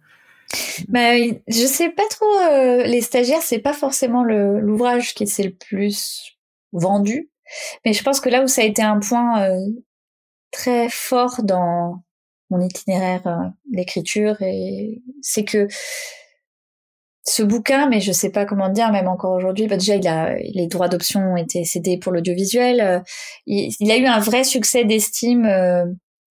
Bah, je sais pas trop. Euh, les stagiaires, c'est pas forcément l'ouvrage qui s'est le plus vendu, mais je pense que là où ça a été un point euh, très fort dans mon itinéraire d'écriture et c'est que ce bouquin, mais je sais pas comment dire, même encore aujourd'hui, bah déjà il a les droits d'option ont été cédés pour l'audiovisuel. Il, il, a eu un vrai succès d'estime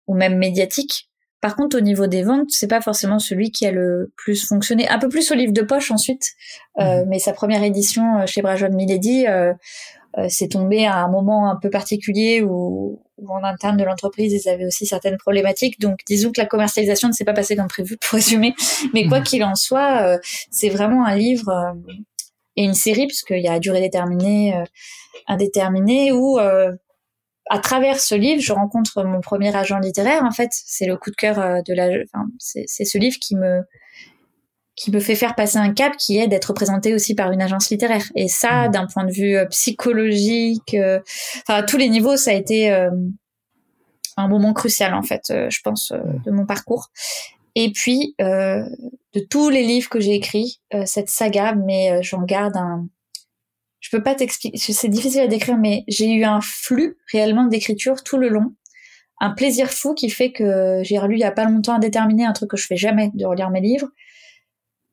ou même médiatique par contre, au niveau des ventes, c'est pas forcément celui qui a le plus fonctionné. Un peu plus au livre de poche ensuite, euh, mhm. mais sa première édition euh, chez Brajon Milady, euh, euh, c'est tombé à un moment un peu particulier où, en interne de l'entreprise, ils avaient aussi certaines problématiques. Donc, disons que la commercialisation ne s'est pas passée comme prévu, pour résumer. Mais quoi mhm. qu'il en soit, c'est vraiment un livre et une série, puisqu'il y a durée déterminée, indéterminée, où à travers ce livre, je rencontre mon premier agent littéraire. En fait, c'est le coup de cœur euh, de la. Enfin, c'est ce livre qui me qui me fait faire passer un cap, qui est d'être présenté aussi par une agence littéraire. Et ça, mmh. d'un point de vue euh, psychologique, euh, enfin à tous les niveaux, ça a été un moment crucial en fait, je pense, mmh. de mon parcours. Et puis, de tous les livres que j'ai écrits, cette saga, mais j'en garde un, je peux pas t'expliquer, c'est difficile à décrire, mais j'ai eu un flux réellement d'écriture tout le long, un plaisir fou qui fait que j'ai relu il y a pas longtemps indéterminé un truc que je fais jamais de relire mes livres.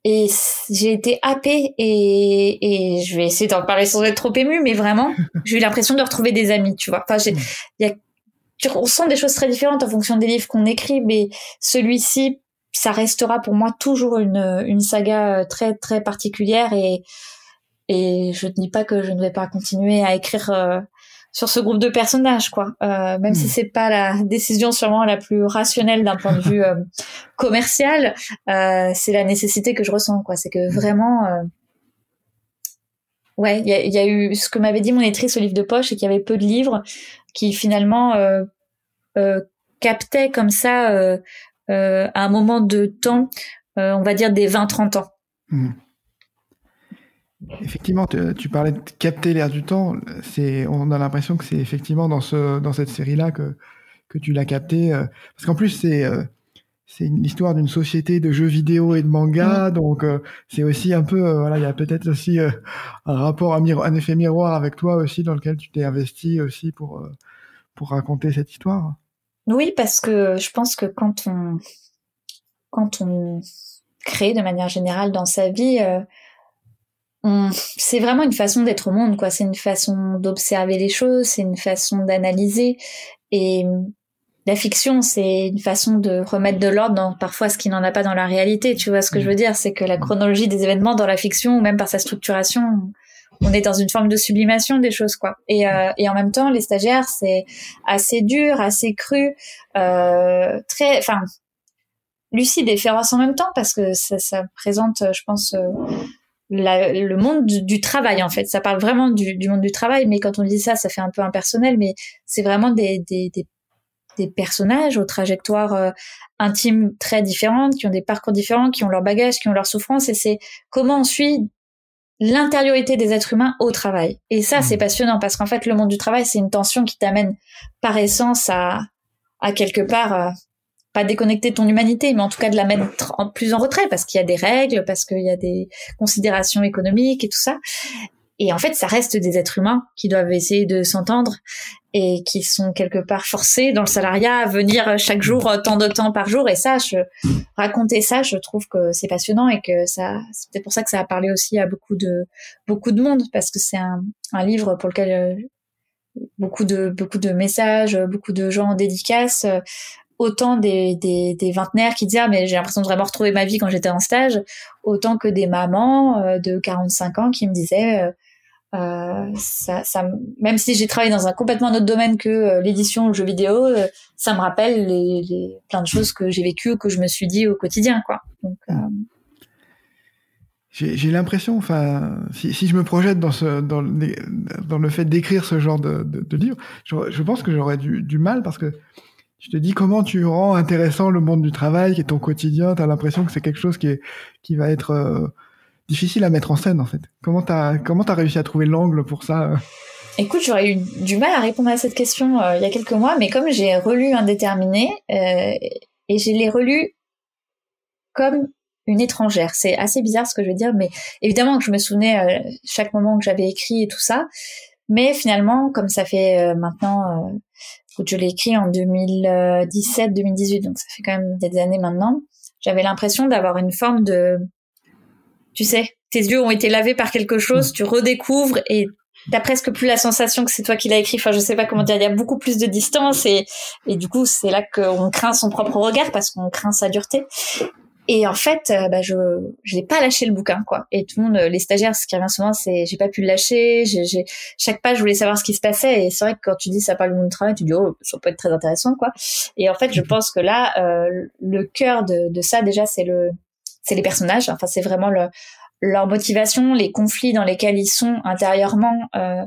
Et j'ai été happée et, et je vais essayer d'en parler sans être trop émue, mais vraiment, j'ai eu l'impression de retrouver des amis, tu vois. Enfin, j'ai, y a, on sent des choses très différentes en fonction des livres qu'on écrit, mais celui-ci, ça restera pour moi toujours une, une saga très très particulière et et je ne dis pas que je ne vais pas continuer à écrire euh, sur ce groupe de personnages, quoi. Euh, même si hmm. c'est pas la décision sûrement la plus rationnelle d'un point de vue euh, commercial, c'est la nécessité que je ressens, quoi. C'est que hmm. vraiment, ouais, il y a, eu ce que m'avait dit mon éditrice au livre de poche, et qu'il y avait peu de livres qui finalement captaient comme ça à un moment de temps, on va dire des 20-30 ans. Hmm. Effectivement, tu, parlais de capter l'air du temps. C'est, on a l'impression que c'est effectivement dans ce, dans cette série-là que que tu l'as capté. Euh, parce qu'en plus, c'est euh, c'est l'histoire d'une société de jeux vidéo et de manga, donc euh, c'est aussi un peu, voilà, il y a peut-être aussi un rapport, un, un, effet miroir avec toi aussi, dans lequel tu t'es investi aussi pour pour raconter cette histoire. Oui, parce que je pense que quand on quand on crée de manière générale dans sa vie, c'est vraiment une façon d'être au monde, quoi. C'est une façon d'observer les choses, c'est une façon d'analyser. Et la fiction, c'est une façon de remettre de l'ordre dans parfois ce qui n'en a pas dans la réalité. Tu vois ce que je veux dire? C'est que la chronologie des événements dans la fiction, ou même par sa structuration, on est dans une forme de sublimation des choses, quoi. Et, euh, et en même temps, les stagiaires, c'est assez dur, assez cru, euh, très, enfin, lucide et féroce en même temps parce que ça, ça présente, je pense. Euh, le monde du, travail en fait. Ça parle vraiment du, monde du travail, mais quand on dit ça, ça fait un peu impersonnel, mais c'est vraiment des, des, des, personnages aux trajectoires euh, intimes très différentes, qui ont des parcours différents, qui ont leurs bagages, qui ont leurs souffrances, et c'est comment on suit l'intériorité des êtres humains au travail. Et ça, c'est mmh. passionnant parce qu'en fait, le monde du travail, c'est une tension qui t'amène par essence à, à quelque part euh, pas déconnecter ton humanité, mais en tout cas de la mettre en, plus en retrait parce qu'il y a des règles, parce qu'il y a des considérations économiques et tout ça. Et en fait, ça reste des êtres humains qui doivent essayer de s'entendre et qui sont quelque part forcés dans le salariat à venir chaque jour tant de temps par jour. Et ça, je, raconter ça, je trouve que c'est passionnant et que ça, c'est peut-être pour ça que ça a parlé aussi à beaucoup de beaucoup de monde parce que c'est un, un livre pour lequel euh, beaucoup de beaucoup de messages, beaucoup de gens en dédicace autant des, des, vingtenaires qui disent ah mais j'ai l'impression de vraiment retrouver ma vie quand j'étais en stage, autant que des mamans euh, de 45 ans qui me disaient euh, euh, ça, même si j'ai travaillé dans un complètement autre domaine que l'édition ou le jeu vidéo, ça me rappelle plein de choses que j'ai vécues ou que je me suis dit au quotidien, quoi. J'ai l'impression, enfin, si, je me projette dans le, fait d'écrire ce genre de, livre, je, je, pense que j'aurais du, du mal parce que je te dis comment tu rends intéressant le monde du travail, est ton quotidien? Tu as l'impression que c'est quelque chose qui, est, qui va être euh, difficile à mettre en scène, en fait. Comment tu as, comment réussi à trouver l'angle pour ça? Euh Écoute, j'aurais eu du mal à répondre à cette question euh, il y a quelques mois, mais comme j'ai relu Indéterminé, et je l'ai relu comme une étrangère. C'est assez bizarre ce que je veux dire, mais évidemment que je me souvenais chaque moment que j'avais écrit et tout ça. Mais finalement, comme ça fait maintenant je l'ai écrit en 2017-2018, donc ça fait quand même des années maintenant. J'avais l'impression d'avoir une forme de, tu sais, tes yeux ont été lavés par quelque chose, mm. tu redécouvres et t'as presque plus la sensation que c'est toi qui l'as écrit. Enfin, je sais pas comment dire. Il y a beaucoup plus de distance et, et du coup, c'est là qu'on craint son propre regard parce qu'on craint sa dureté. Et en fait, euh, bah, je je n'ai pas lâché le bouquin, quoi. Et tout le monde, les stagiaires, ce qui revient souvent, c'est j'ai pas pu le lâcher. J'ai chaque page, je voulais savoir ce qui se passait. Et c'est vrai que quand tu dis ça parle du monde du travail, tu dis oh, ça peut être très intéressant, quoi. Et en fait, je pense que là, euh, le cœur de, de ça déjà, c'est le c'est les personnages. Enfin, c'est vraiment le leur motivation, les conflits dans lesquels ils sont intérieurement. Euh,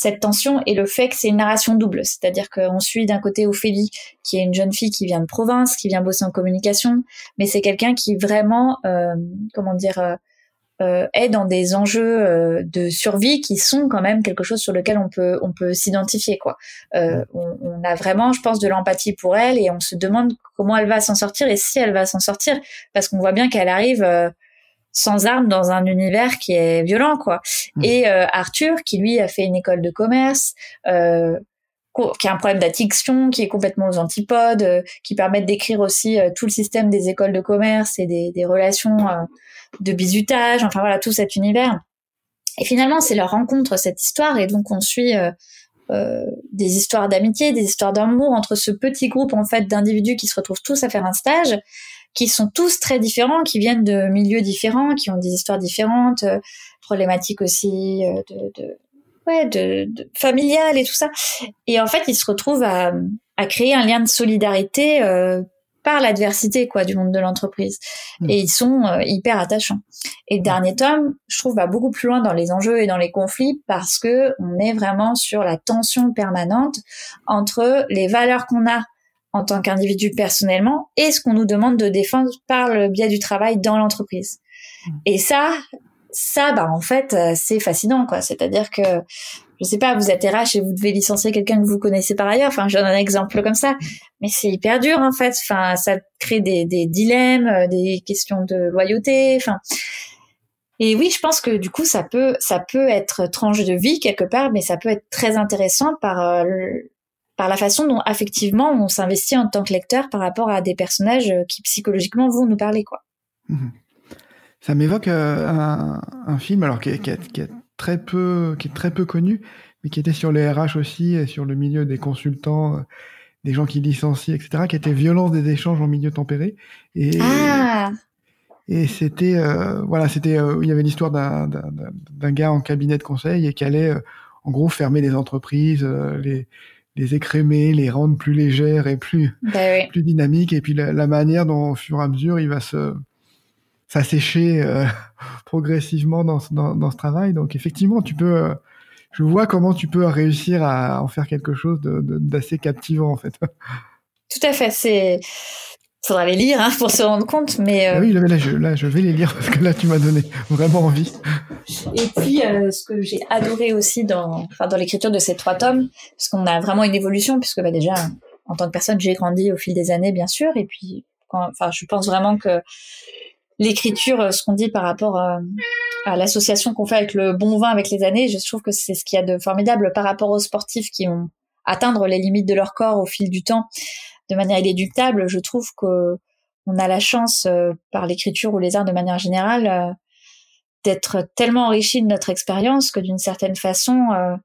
cette tension et le fait que c'est une narration double, c'est-à-dire qu'on suit d'un côté Ophélie, qui est une jeune fille qui vient de province, qui vient bosser en communication, mais c'est quelqu'un qui vraiment, euh, comment dire, euh, euh, est dans des enjeux euh, de survie qui sont quand même quelque chose sur lequel on peut on peut s'identifier quoi. Euh, on, on, a vraiment, je pense, de l'empathie pour elle et on se demande comment elle va s'en sortir et si elle va s'en sortir parce qu'on voit bien qu'elle arrive sans armes dans un univers qui est violent quoi. Mmh. Et euh, Arthur qui lui a fait une école de commerce euh, qui a un problème d'addiction, qui est complètement aux antipodes, euh, qui permettent d'écrire aussi tout le système des écoles de commerce et des, des relations de bizutage, enfin voilà tout cet univers. Et finalement, c'est leur rencontre, cette histoire, et donc on suit des histoires d'amitié, des histoires d'amour entre ce petit groupe en fait d'individus qui se retrouvent tous à faire un stage qui sont tous très différents, qui viennent de milieux différents, qui ont des histoires différentes, euh, problématiques aussi euh, de, de, ouais, de, de familiales et tout ça. Et en fait, ils se retrouvent à, à créer un lien de solidarité euh, par l'adversité quoi du monde de l'entreprise mmh. et ils sont euh, hyper attachants et le dernier tome je trouve va beaucoup plus loin dans les enjeux et dans les conflits parce que on est vraiment sur la tension permanente entre les valeurs qu'on a en tant qu'individu personnellement et ce qu'on nous demande de défendre par le biais du travail dans l'entreprise. Mmh. Et ça, ça, bah en fait, euh, c'est fascinant, quoi. C'est-à-dire que, je sais pas, vous êtes RH et vous devez licencier quelqu'un que vous connaissez par ailleurs. Enfin, je donne un exemple comme ça, mais c'est hyper dur en fait. Enfin, ça crée des, des dilemmes, euh, des questions de loyauté. Enfin, et oui, je pense que du coup, ça peut, ça peut être tranche de vie quelque part, mais ça peut être très intéressant par euh, par la façon dont effectivement on s'investit en tant que lecteur par rapport à des personnages euh, qui psychologiquement vont nous parler quoi. Mhm. Ça m'évoque euh, un, film alors qui est, très peu qui est très peu connu mais qui était sur les RH aussi et sur le milieu des consultants euh, des gens qui licencient etc qui était violence des échanges en milieu tempéré et ah. et c'était voilà c'était il y avait l'histoire d'un d'un gars en cabinet de conseil et qui allait en gros fermer les entreprises les les écrémer, les rendre plus légères et plus bah plus dynamiques. Et puis la, manière dont, au fur et à mesure, il va se s'assécher euh, progressivement dans, dans, dans, ce travail. Donc effectivement, tu peux, euh, je vois comment tu peux réussir à en faire quelque chose d'assez captivant en fait. Tout à fait. C'est faudra les lire hein, pour se rendre compte. Mais euh... Ah oui, là je, là, je vais les lire parce que là, tu m'as donné vraiment envie. Et puis, euh, ce que j'ai adoré aussi dans, enfin, dans l'écriture de ces trois tomes, parce qu'on a vraiment une évolution, puisque bah, déjà, en tant que personne, j'ai grandi au fil des années, bien sûr. Et puis, quand, enfin, je pense vraiment que l'écriture, ce qu'on dit par rapport à, à l'association qu'on fait avec le bon vin avec les années, je trouve que c'est ce qu'il y a de formidable par rapport aux sportifs qui ont atteindre les limites de leur corps au fil du temps de manière inéductable, je trouve que on a la chance euh, par l'écriture ou les arts de manière générale euh, d'être tellement enrichi de notre expérience que d'une certaine façon euh,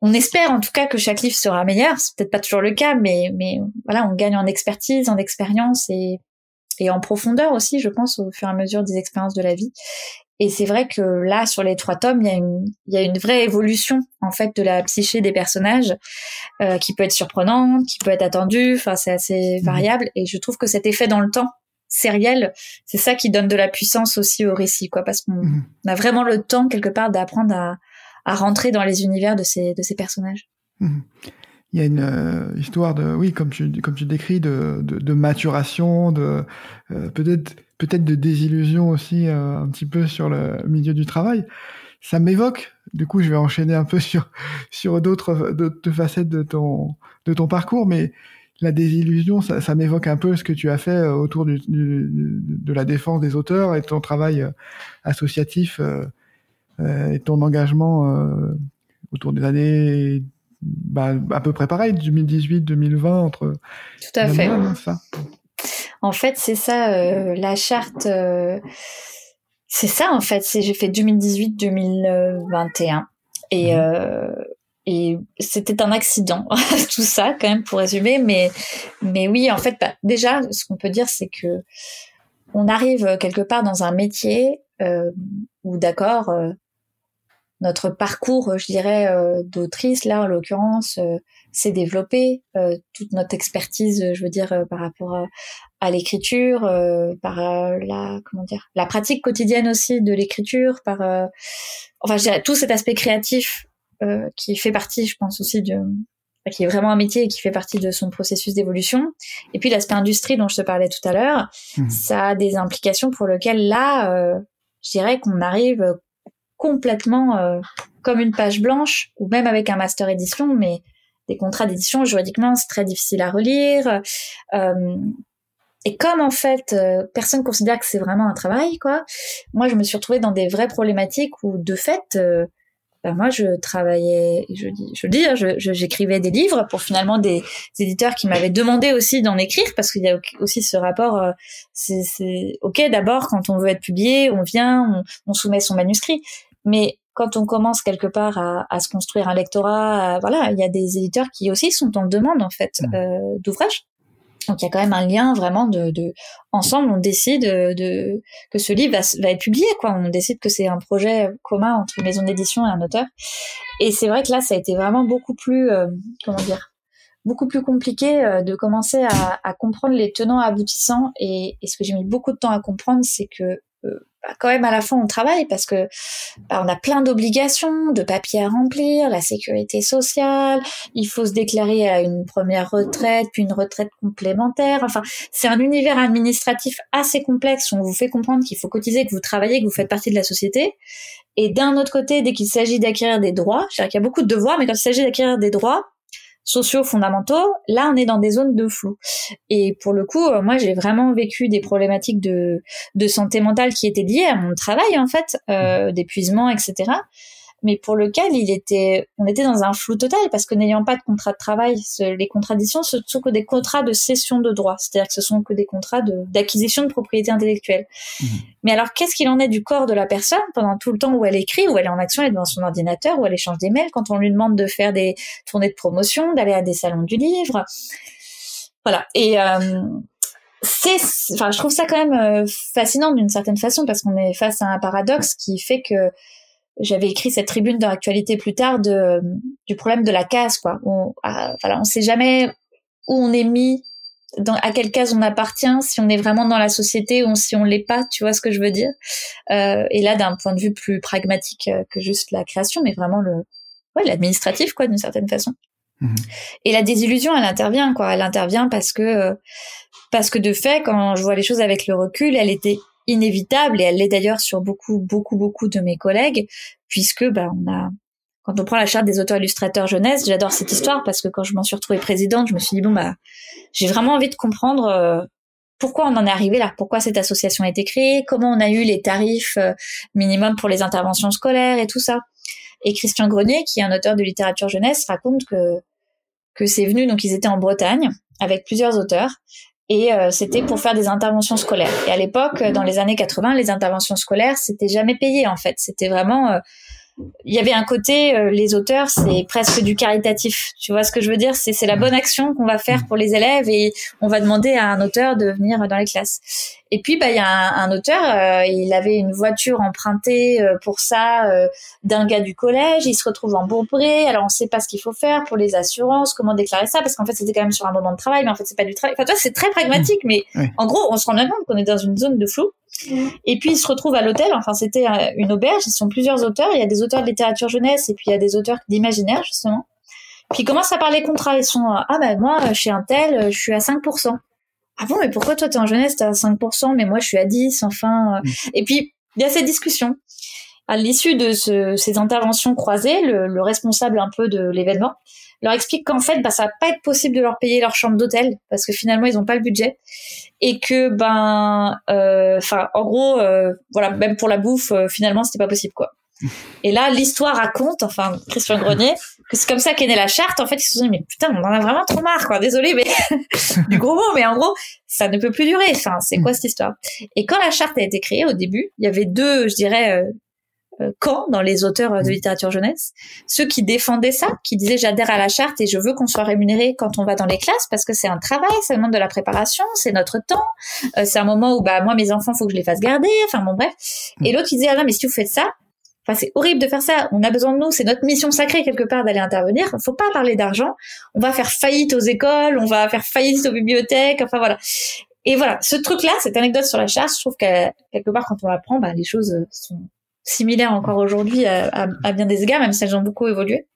on espère en tout cas que chaque livre sera meilleur, c'est peut-être pas toujours le cas mais voilà, on gagne en expertise, en expérience et en profondeur aussi, je pense, au fur et à mesure des expériences de la vie. Et c'est vrai que là, sur les trois tomes, il y a une, il y a une vraie évolution en fait de la psyché des personnages, euh, qui peut être surprenante, qui peut être attendue. Enfin, c'est assez mhm. variable. Et je trouve que cet effet dans le temps sériel, c'est ça qui donne de la puissance aussi au récit, quoi, parce qu'on mhm. a vraiment le temps quelque part d'apprendre à, à rentrer dans les univers de ces de ces personnages. Mhm. Il y a une euh, histoire de, oui, comme tu comme tu décris, de, de, de maturation, de euh, peut-être peut-être de désillusion aussi euh, un petit peu sur le milieu du travail. Ça m'évoque, du coup, je vais enchaîner un peu sur sur d'autres d'autres facettes de ton de ton parcours, mais la désillusion, ça, ça m'évoque un peu ce que tu as fait euh, autour du, du, de la défense des auteurs et ton travail euh, associatif euh, et ton engagement autour des années bah, à peu près pareil, 2018-2020 entre. Tout à fait. ça? En fait, c'est ça, euh, la charte. Euh, c'est ça, en fait. C'est j'ai fait 2018-2021 et mmh. et c'était un accident, tout ça, quand même, pour résumer. Mais mais oui, en fait, bah, déjà, ce qu'on peut dire, c'est que on arrive quelque part dans un métier où, d'accord notre parcours, je dirais, euh, d'autrice, là, en l'occurrence, euh, s'est développé. Euh, toute notre expertise, je veux dire, par rapport à, l'écriture, par la, comment dire, la pratique quotidienne aussi de l'écriture, par, enfin, je dirais, tout cet aspect créatif qui fait partie, je pense aussi de, qui est vraiment un métier et qui fait partie de son processus d'évolution. Et puis l'aspect industrie dont je te parlais tout à l'heure, mmh. ça a des implications pour lesquelles là, je dirais qu'on arrive complètement euh, comme une page blanche ou même avec un master édition, mais des contrats d'édition juridiquement c'est très difficile à relire. Euh, et comme en fait euh, personne considère que c'est vraiment un travail, quoi, moi je me suis retrouvée dans des vraies problématiques où de fait ben moi je travaillais, je dis, je dis, hein, j'écrivais des livres pour finalement des, éditeurs qui m'avaient demandé aussi d'en écrire parce qu'il y a aussi ce rapport. c'est ok d'abord quand on veut être publié, on vient, on soumet son manuscrit, mais quand on commence quelque part à, à se construire un lectorat, voilà, il y a des éditeurs qui aussi sont en demande en fait mmh. euh, d'ouvrages. Donc il y a quand même un lien vraiment de, de ensemble, on décide de que ce livre va, va être publié, quoi. On décide que c'est un projet commun entre une maison d'édition et un auteur. Et c'est vrai que là, ça a été vraiment beaucoup plus, euh, comment dire, beaucoup plus compliqué euh, de commencer à, à, comprendre les tenants aboutissants. Et, et ce que j'ai mis beaucoup de temps à comprendre, c'est que euh, bah, quand même à la fin on travaille parce que bah, on a plein d'obligations, de papiers à remplir, la sécurité sociale, il faut se déclarer à une première retraite, puis une retraite complémentaire. Enfin, c'est un univers administratif assez complexe. On vous fait comprendre qu'il faut cotiser, que vous travaillez, que vous faites partie de la société. Et d'un autre côté, dès qu'il s'agit d'acquérir des droits, je qu'il y a beaucoup de devoirs, mais quand il s'agit d'acquérir des droits, sociaux fondamentaux, là on est dans des zones de flou. Et pour le coup, euh, moi j'ai vraiment vécu des problématiques de, de santé mentale qui étaient liées à mon travail en fait, euh, d'épuisement, etc mais pour lequel il était, on était dans un flou total parce que n'ayant pas de contrat de travail, les contradictions ce sont que des contrats de cession de droits, c'est-à-dire que ce sont que des contrats d'acquisition de, propriété intellectuelle. Mmh. Mais alors, qu'est-ce qu'il en est du corps de la personne pendant tout le temps où elle écrit, où elle est en action, elle est devant son ordinateur, où elle échange des mails, quand on lui demande de faire des tournées de promotion, d'aller à des salons du livre, voilà. Et euh, c'est, enfin, je trouve ça quand même euh, fascinant d'une certaine façon parce qu'on est face à un paradoxe qui fait que j'avais écrit cette tribune dans l'actualité plus tard de du problème de la case quoi. On, ah, voilà, on sait jamais où on est mis, dans à quelle case on appartient, si on est vraiment dans la société ou si on l'est pas. Tu vois ce que je veux dire euh, Et là, d'un point de vue plus pragmatique euh, que juste la création, mais vraiment le ouais l'administratif quoi d'une certaine façon. Mmh. Et la désillusion, elle intervient quoi. Elle intervient parce que euh, parce que de fait, quand je vois les choses avec le recul, elle était inévitable et elle l'est d'ailleurs sur beaucoup beaucoup beaucoup de mes collègues puisque bah on a quand on prend la charte des auteurs illustrateurs jeunesse, j'adore cette histoire parce que quand je m'en suis retrouvée présidente, je me suis dit bon bah j'ai vraiment envie de comprendre euh, pourquoi on en est arrivé là, pourquoi cette association a été créée, comment on a eu les tarifs euh, minimum pour les interventions scolaires et tout ça? Et Christian Grenier, qui est un auteur de littérature jeunesse, raconte que que c'est venu donc ils étaient en Bretagne avec plusieurs auteurs et euh, c'était pour faire des interventions scolaires. Et à l'époque, dans les années 80, les interventions scolaires, c'était jamais payé en fait. C'était vraiment euh, il y avait un côté, euh, les auteurs, c'est presque du caritatif. Tu vois ce que je veux dire? C'est la bonne action qu'on va faire pour les élèves et on va demander à un auteur de venir dans les classes. Et puis, bah, il y a un, auteur, euh, il avait une voiture empruntée euh, pour ça d'un gars du collège. Il se retrouve embourbé. Alors, on sait pas ce qu'il faut faire pour les assurances, comment déclarer ça, parce qu'en fait, c'était quand même sur un moment de travail, mais en fait, c'est pas du travail. Enfin, toi, c'est très pragmatique, mais en gros, on se rend bien compte qu'on est dans une zone de flou. Et puis ils se retrouvent à l'hôtel. Enfin, c'était euh, une auberge. Ils sont plusieurs auteurs. Il y a des auteurs de littérature jeunesse et puis il y a des auteurs d'imaginaire justement. Puis ils commencent à parler contrats. Ils sont euh, ah ben moi chez un tel, euh, je suis à 5%. Ah bon, mais pourquoi toi t'es en jeunesse, t'es à 5%, mais moi je suis à 10, enfin. Mm. Et puis il y a cette discussion. À l'issue de ces interventions croisées, le, le responsable un peu de l'événement leur explique qu'en fait, bah, ça va pas être possible de leur payer leur chambre d'hôtel parce que finalement, ils ont pas le budget et que ben, euh, enfin, en gros, euh, voilà, même pour la bouffe, euh, finalement, c'était pas possible quoi. Et là, l'histoire raconte, enfin, Christian Grenier c'est comme ça qu'est née la charte. En fait, ils se sont dit, mais putain, on en a vraiment trop marre, quoi. Désolé, mais du gros mot, mais en gros, ça ne peut plus durer. Enfin, c'est quoi cette histoire? Et quand la charte a été créée au début, il y avait deux, je dirais, euh, euh, camps dans les auteurs de littérature jeunesse. Ceux qui défendaient ça, qui disaient j'adhère à la charte et je veux qu'on soit rémunéré quand on va dans les classes parce que c'est un travail, ça demande de la préparation, c'est notre temps, euh, c'est un moment où bah moi mes enfants faut que je les fasse garder. Enfin bon bref. Et l'autre qui disait ah non mais si vous faites ça, Enfin, c'est horrible de faire ça. On a besoin de nous. C'est notre mission sacrée quelque part d'aller intervenir. Il faut pas parler d'argent. On va faire faillite aux écoles. On va faire faillite aux bibliothèques. Enfin voilà. Et voilà. Ce truc-là, cette anecdote sur la chasse, je trouve que quelque part, quand on l'apprend, bah, les choses sont similaires encore aujourd'hui à, bien des égards, même si elles ont beaucoup évolué.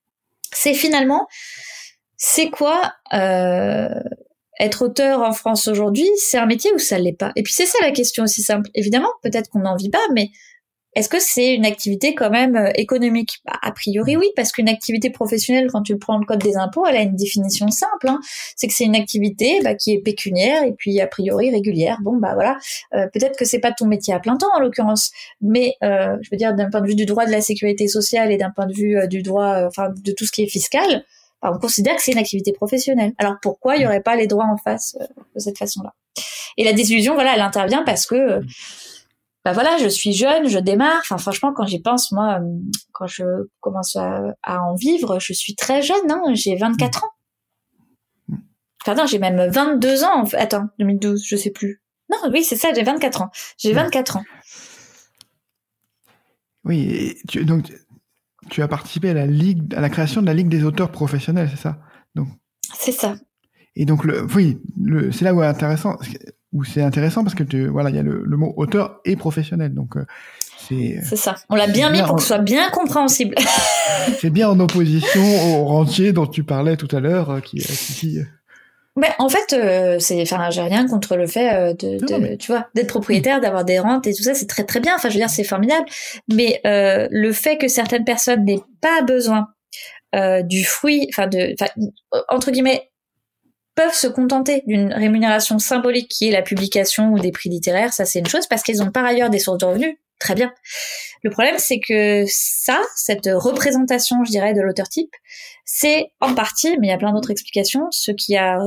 C'est finalement, c'est quoi euh, être auteur en France aujourd'hui? C'est un métier ou ça l'est pas? Et puis c'est ça la question aussi simple. Évidemment, peut-être qu'on n'en vit pas, mais est-ce que c'est une activité quand même euh, économique? Bah, A priori oui, parce qu'une activité professionnelle, quand tu prends le code des impôts, elle a une définition simple. Hein. C'est que c'est une activité bah, qui est pécuniaire et puis a priori régulière. Bon bah voilà, euh, peut-être que c'est pas ton métier à plein temps en l'occurrence, mais euh, je veux dire d'un point de vue du droit de la sécurité sociale et d'un point de vue du droit, enfin de tout ce qui est fiscal, bah, on considère que c'est une activité professionnelle. Alors pourquoi il y aurait pas les droits en face de cette façon-là? Et la désillusion, voilà, elle intervient parce que bah voilà, je suis jeune, je démarre. Enfin, franchement, quand j'y pense, moi, euh, quand je commence à, en vivre, je suis très jeune. Hein, j'ai 24 ans. Enfin non, j'ai même 22 ans. Attends, 2012, je sais plus. Non, oui, c'est ça, j'ai 24 ans. J'ai 24 ans. Oui, tu, donc tu as participé à la ligue, à la création de la ligue des auteurs professionnels, c'est ça? Donc. C'est ça. Et donc le, oui, le, c'est là où c'est intéressant où c'est intéressant parce que tu, voilà, il y a le, mot auteur et professionnel. Donc, euh, c'est. C'est ça. On l'a bien mis pour que ce soit bien compréhensible. c'est bien en opposition au rentier dont tu parlais tout à l'heure, euh, qui, qui ben, en fait, c'est, enfin, j'ai rien contre le fait de, tu vois, d'être propriétaire, d'avoir des rentes et tout ça, c'est très très bien. Enfin, je veux dire, c'est formidable. Mais le fait que certaines personnes n'aient pas besoin du fruit, enfin de, entre guillemets, peuvent se contenter d'une rémunération symbolique qui est la publication ou des prix littéraires, ça c'est une chose, parce qu'ils ont par ailleurs des sources de revenus, très bien. Le problème c'est que ça, cette représentation, je dirais, de l'auteur type, c'est en partie, mais il y a plein d'autres explications, ce qui a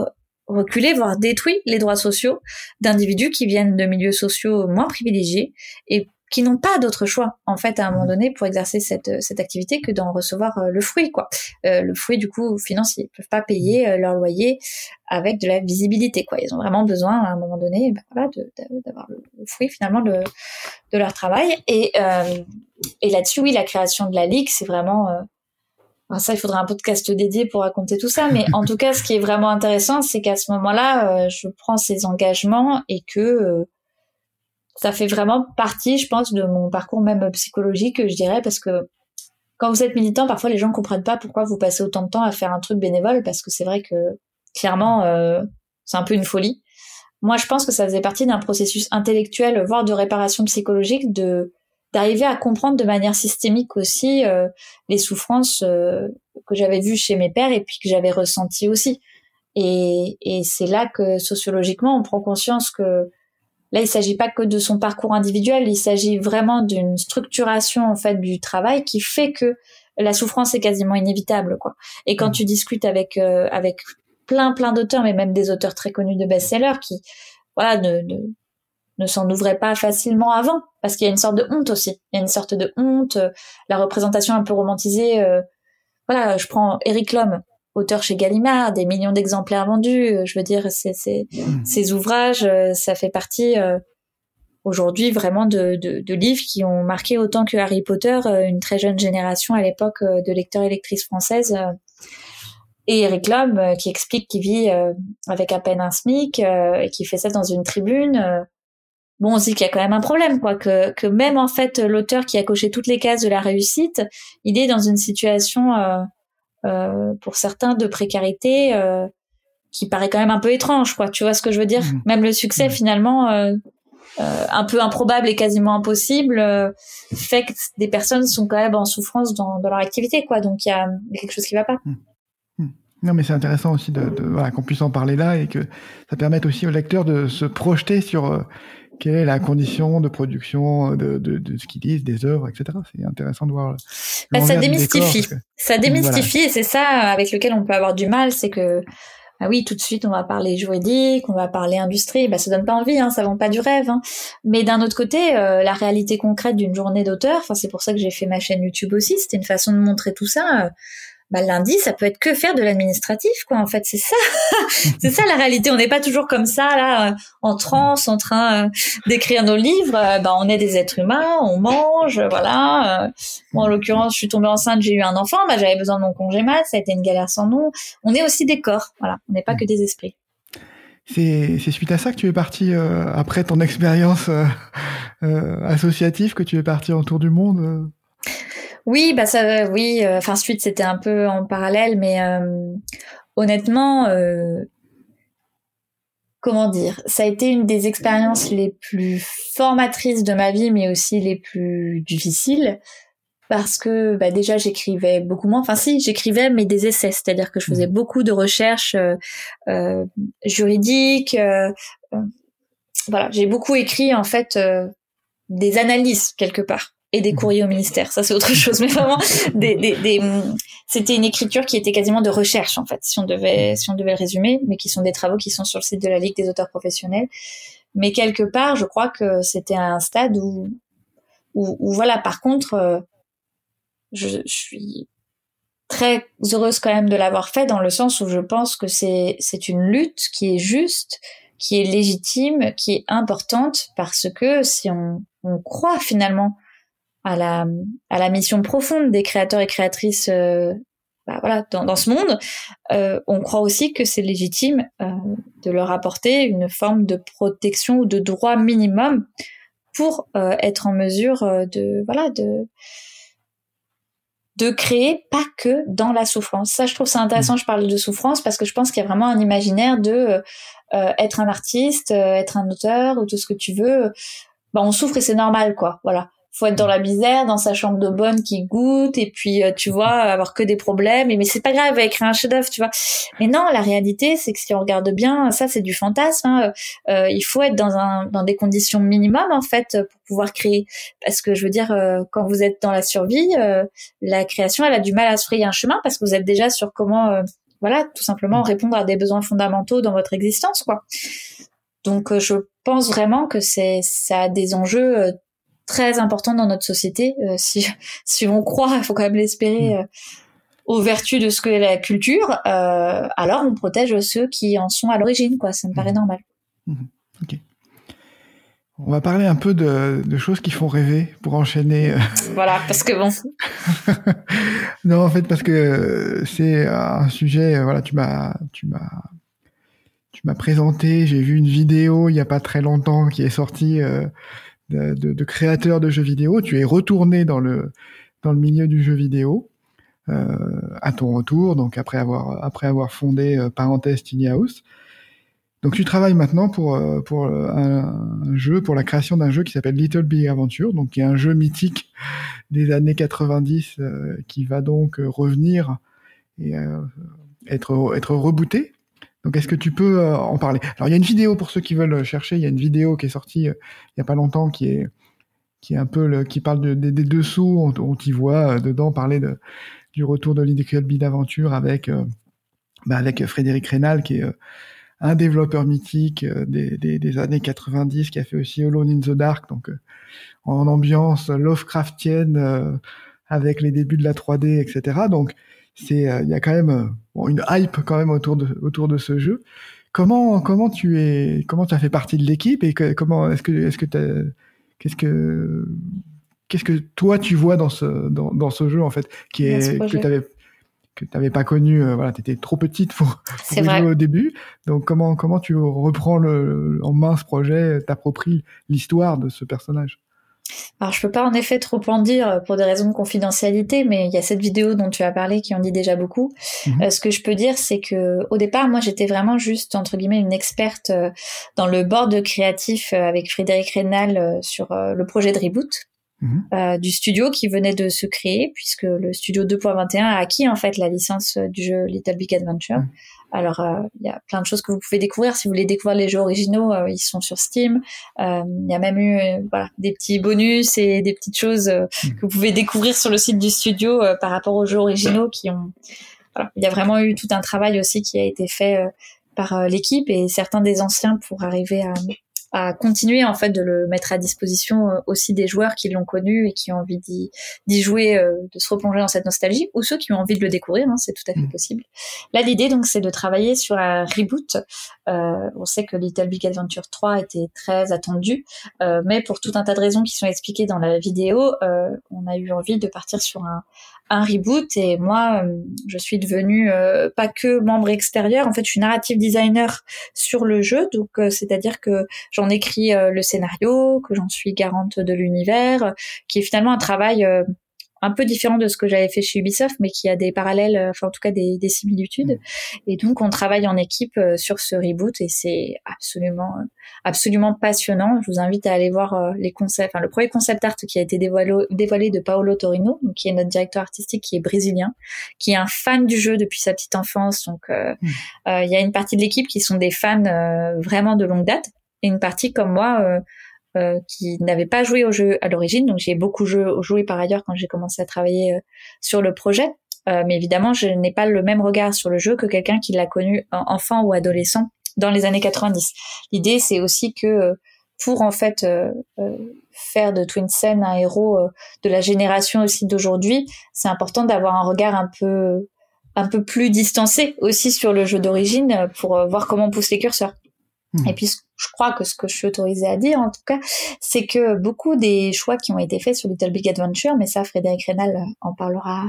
reculé, voire détruit les droits sociaux d'individus qui viennent de milieux sociaux moins privilégiés et qui n'ont pas d'autre choix en fait à un moment donné pour exercer cette, cette activité que d'en recevoir euh, le fruit quoi. Euh, le fruit du coup financier. Ils peuvent pas payer euh, leur loyer avec de la visibilité quoi. Ils ont vraiment besoin à un moment donné bah, voilà, d'avoir le, fruit finalement de, de leur travail. Et et là-dessus oui la création de la ligue c'est vraiment ça, il faudrait un podcast dédié pour raconter tout ça, mais en tout cas, ce qui est vraiment intéressant, c'est qu'à ce moment-là, je prends ces engagements et que ça fait vraiment partie, je pense, de mon parcours même psychologique, je dirais, parce que quand vous êtes militant, parfois les gens comprennent pas pourquoi vous passez autant de temps à faire un truc bénévole, parce que c'est vrai que clairement, euh, c'est un peu une folie. Moi, je pense que ça faisait partie d'un processus intellectuel, voire de réparation psychologique, de d'arriver à comprendre de manière systémique aussi euh, les souffrances euh, que j'avais vues chez mes pères et puis que j'avais ressenties aussi. Et, et c'est là que sociologiquement, on prend conscience que Là, il s'agit pas que de son parcours individuel, il s'agit vraiment d'une structuration en fait du travail qui fait que la souffrance est quasiment inévitable, quoi. Et quand mmh. tu discutes avec euh, avec plein plein d'auteurs, mais même des auteurs très connus de best-sellers qui voilà ne, ne, ne s'en ouvraient pas facilement avant, parce qu'il y a une sorte de honte aussi. Il y a une sorte de honte, euh, la représentation un peu romantisée. Euh, voilà, je prends Eric Lhomme, auteur chez Gallimard, des millions d'exemplaires vendus. Euh, je veux dire, c'est, mmh. ces ouvrages, euh, ça fait partie euh, aujourd'hui vraiment de, de, livres qui ont marqué autant que Harry Potter une très jeune génération à l'époque de lecteurs et lectrices françaises. Et Eric Lhomme qui explique qu'il vit avec à peine un SMIC et qui fait ça dans une tribune. bon, on se dit qu'il y a quand même un problème, quoi, que, que même en fait l'auteur qui a coché toutes les cases de la réussite, il est dans une situation euh, pour certains de précarité euh, qui paraît quand même un peu étrange, quoi. Tu vois ce que je veux dire? Mmh. Même le succès, mmh. finalement, euh, un peu improbable et quasiment impossible, fait que des personnes sont quand même en souffrance dans, dans leur activité, quoi. Donc il y a quelque chose qui va pas. Mmh. Non, mais c'est intéressant aussi de, de voilà, qu'on puisse en parler là et que ça permette aussi au lecteur de se projeter sur quelle est la condition de production de, de, de ce qu'ils disent, des œuvres, etc. C'est intéressant de voir. Bah, ça démystifie. Ça démystifie et c'est ça avec lequel on peut avoir du mal, c'est que ah oui, tout de suite, on va parler juridique, on va parler industrie, bah ça donne pas envie, hein, ça vend pas du rêve. Hein. Mais d'un autre côté, euh, la réalité concrète d'une journée d'auteur, enfin c'est pour ça que j'ai fait ma chaîne YouTube aussi, c'était une façon de montrer tout ça. Euh, bah, lundi, ça peut être que faire de l'administratif, quoi. En fait, c'est ça, c'est ça la réalité. On n'est pas toujours comme ça là, euh, en transe, en train euh, d'écrire nos livres. Euh, bah, on est des êtres humains, on mange, voilà. Moi, en l'occurrence, je suis tombée enceinte, j'ai eu un enfant, bah, j'avais besoin de mon congé mat, ça a été une galère sans nom. On est aussi des corps, voilà. On n'est pas que des esprits. C'est suite à ça que tu es parti après ton expérience associative que tu es parti en tour du monde. Oui, bah ça, oui. Euh, enfin, suite, c'était un peu en parallèle, mais euh, honnêtement, euh, comment dire, ça a été une des expériences les plus formatrices de ma vie, mais aussi les plus difficiles. Parce que bah, déjà j'écrivais beaucoup moins. Enfin si, j'écrivais mais des essais, c'est-à-dire que je faisais mmh. beaucoup de recherches juridiques. voilà, j'ai beaucoup écrit en fait des analyses quelque part et des courriers au ministère. Ça, c'est autre chose. Mais vraiment, des, des, des c'était une écriture qui était quasiment de recherche, en fait, si on devait, si on devait le résumer, mais qui sont des travaux qui sont sur le site de la Ligue des auteurs professionnels. Mais quelque part, je crois que c'était un stade où, où, où voilà, par contre, euh, je, je suis très heureuse quand même de l'avoir fait dans le sens où je pense que c'est, c'est une lutte qui est juste, qui est légitime, qui est importante parce que si on, on croit finalement à la, à la mission profonde des créateurs et créatrices euh, bah voilà, dans, dans, ce monde, euh, on croit aussi que c'est légitime euh, de leur apporter une forme de protection ou de droit minimum pour euh, être en mesure euh, de voilà de de créer pas que dans la souffrance. Ça, je trouve ça intéressant. Je parle de souffrance parce que je pense qu'il y a vraiment un imaginaire de être un artiste, être un auteur ou tout ce que tu veux. Bah, on souffre et c'est normal, quoi. Voilà faut être dans la misère, dans sa chambre de bonne qui goûte, et puis euh, tu vois avoir que des problèmes. mais c'est pas grave, écrire un chef-d'œuvre, tu vois. Mais non, la réalité, c'est que si on regarde bien, ça c'est du fantasme. Hein. Euh, il faut être dans un dans des conditions minimum en fait pour pouvoir créer. Parce que je veux dire, euh, quand vous êtes dans la survie, la création, elle a du mal à se frayer un chemin parce que vous êtes déjà sur comment, voilà, tout simplement répondre à des besoins fondamentaux dans votre existence, quoi. Donc je pense vraiment que c'est ça a des enjeux très important dans notre société. Euh, si, si on croit, il faut quand même l'espérer, mm. euh, aux vertus de ce que la culture, euh, alors on protège ceux qui en sont à l'origine, quoi. Ça me paraît mm. normal. Mm. Ok. On va parler un peu de, de, choses qui font rêver pour enchaîner. Voilà, parce que bon. non, en fait, parce que c'est un sujet. Voilà, tu m'as, tu m'as, tu m'as présenté. J'ai vu une vidéo il y a pas très longtemps qui est sortie de, de, créateur de jeux vidéo, tu es retourné dans le dans le milieu du jeu vidéo euh, à ton retour, donc après avoir après avoir fondé euh, parenthèse Tiny House. Donc tu travailles maintenant pour euh, pour un, jeu pour la création d'un jeu qui s'appelle Little Big Adventure, donc qui est un jeu mythique des années 90 euh, qui va donc revenir et être être rebooté donc est-ce que tu peux euh, en parler? Alors il y a une vidéo pour ceux qui veulent chercher, il y a une vidéo qui est sortie euh, il y a pas longtemps qui est qui est un peu qui parle de, des dessous, on, on t'y voit euh, dedans parler du retour de l'Idical d'aventure avec bah avec Frédéric Rénal qui est un développeur mythique des, des, des, années 90 qui a fait aussi Alone in the Dark. Donc en ambiance Lovecraftienne avec les débuts de la 3D etc. Donc c'est il y a quand même une hype quand même autour de autour de ce jeu. Comment comment tu es comment tu as fait partie de l'équipe et comment est-ce que est-ce que qu'est-ce que qu'est-ce que toi tu vois dans ce dans, dans ce jeu en fait qui est que tu avais que tu pas connu euh, voilà tu étais trop petite pour, pour jouer au début. Donc comment comment tu reprends le, en main ce projet t'appropries l'histoire de ce personnage? Alors, je peux pas en effet trop en dire pour des raisons de confidentialité, mais il y a cette vidéo dont tu as parlé qui en dit déjà beaucoup. Mhm. Euh, ce que je peux dire, c'est que au départ, moi, j'étais vraiment juste entre guillemets une experte euh, dans le board créatif euh, avec Frédéric Rénal sur le projet de reboot. Mhm. du studio qui venait de se créer puisque le studio 2.21 a acquis en fait la licence du jeu Little Big Adventure Alors, il y a plein de choses que vous pouvez découvrir. Si vous voulez découvrir les jeux originaux, ils sont sur Steam. Il y a même eu voilà, des petits bonus et des petites choses mmh. que vous pouvez découvrir sur le site du studio par rapport aux jeux originaux qui ont... Voilà. Il y a vraiment eu tout un travail aussi qui a été fait par l'équipe et certains des anciens pour arriver à, à continuer en fait de le mettre à disposition euh, aussi des joueurs qui l'ont connu et qui ont envie d'y jouer, euh, de se replonger dans cette nostalgie, ou ceux qui ont envie de le découvrir, hein, c'est tout à fait mm. possible. Là, l'idée donc c'est de travailler sur un reboot. Euh, on sait que Little Big Adventure 3 était très attendu, euh, mais pour tout un tas de raisons qui sont expliquées dans la vidéo, euh, on a eu envie de partir sur un, un reboot et moi je suis devenue pas que membre extérieur en fait je suis narrative designer sur le jeu. Donc c'est-à-dire que j'en écris euh, le scénario, que j'en suis garante de l'univers, qui est finalement un travail euh, un peu différent de ce que j'avais fait chez Ubisoft, mais qui a des parallèles, euh, enfin en tout cas des, des similitudes. Mm. Et donc on travaille en équipe sur ce reboot et c'est absolument, absolument passionnant. Je vous invite à aller voir les concepts, enfin le premier concept art qui a été dévoilé, dévoilé de Paolo Torino, donc qui est notre directeur artistique, qui est brésilien, qui est un fan du jeu depuis sa petite enfance. Donc mm. il y a une partie de l'équipe qui sont des fans vraiment de longue date et une partie comme moi euh, euh, qui n'avait pas joué au jeu à l'origine. Donc j'ai beaucoup joué, par ailleurs quand j'ai commencé à travailler euh, sur le projet. mais évidemment, je n'ai pas le même regard sur le jeu que quelqu'un qui l'a connu enfant ou adolescent dans les années 90. L'idée, c'est aussi que pour en fait faire de Twin Sen un héros de la génération aussi d'aujourd'hui, c'est important d'avoir un regard un peu un peu plus distancé aussi sur le jeu d'origine pour voir comment on pousse les curseurs. Hmm. Et puis, je crois que ce que je suis autorisée à dire, en tout cas, c'est que beaucoup des choix qui ont été faits sur Little Big Adventure, mais ça, Frédéric Rénal en parlera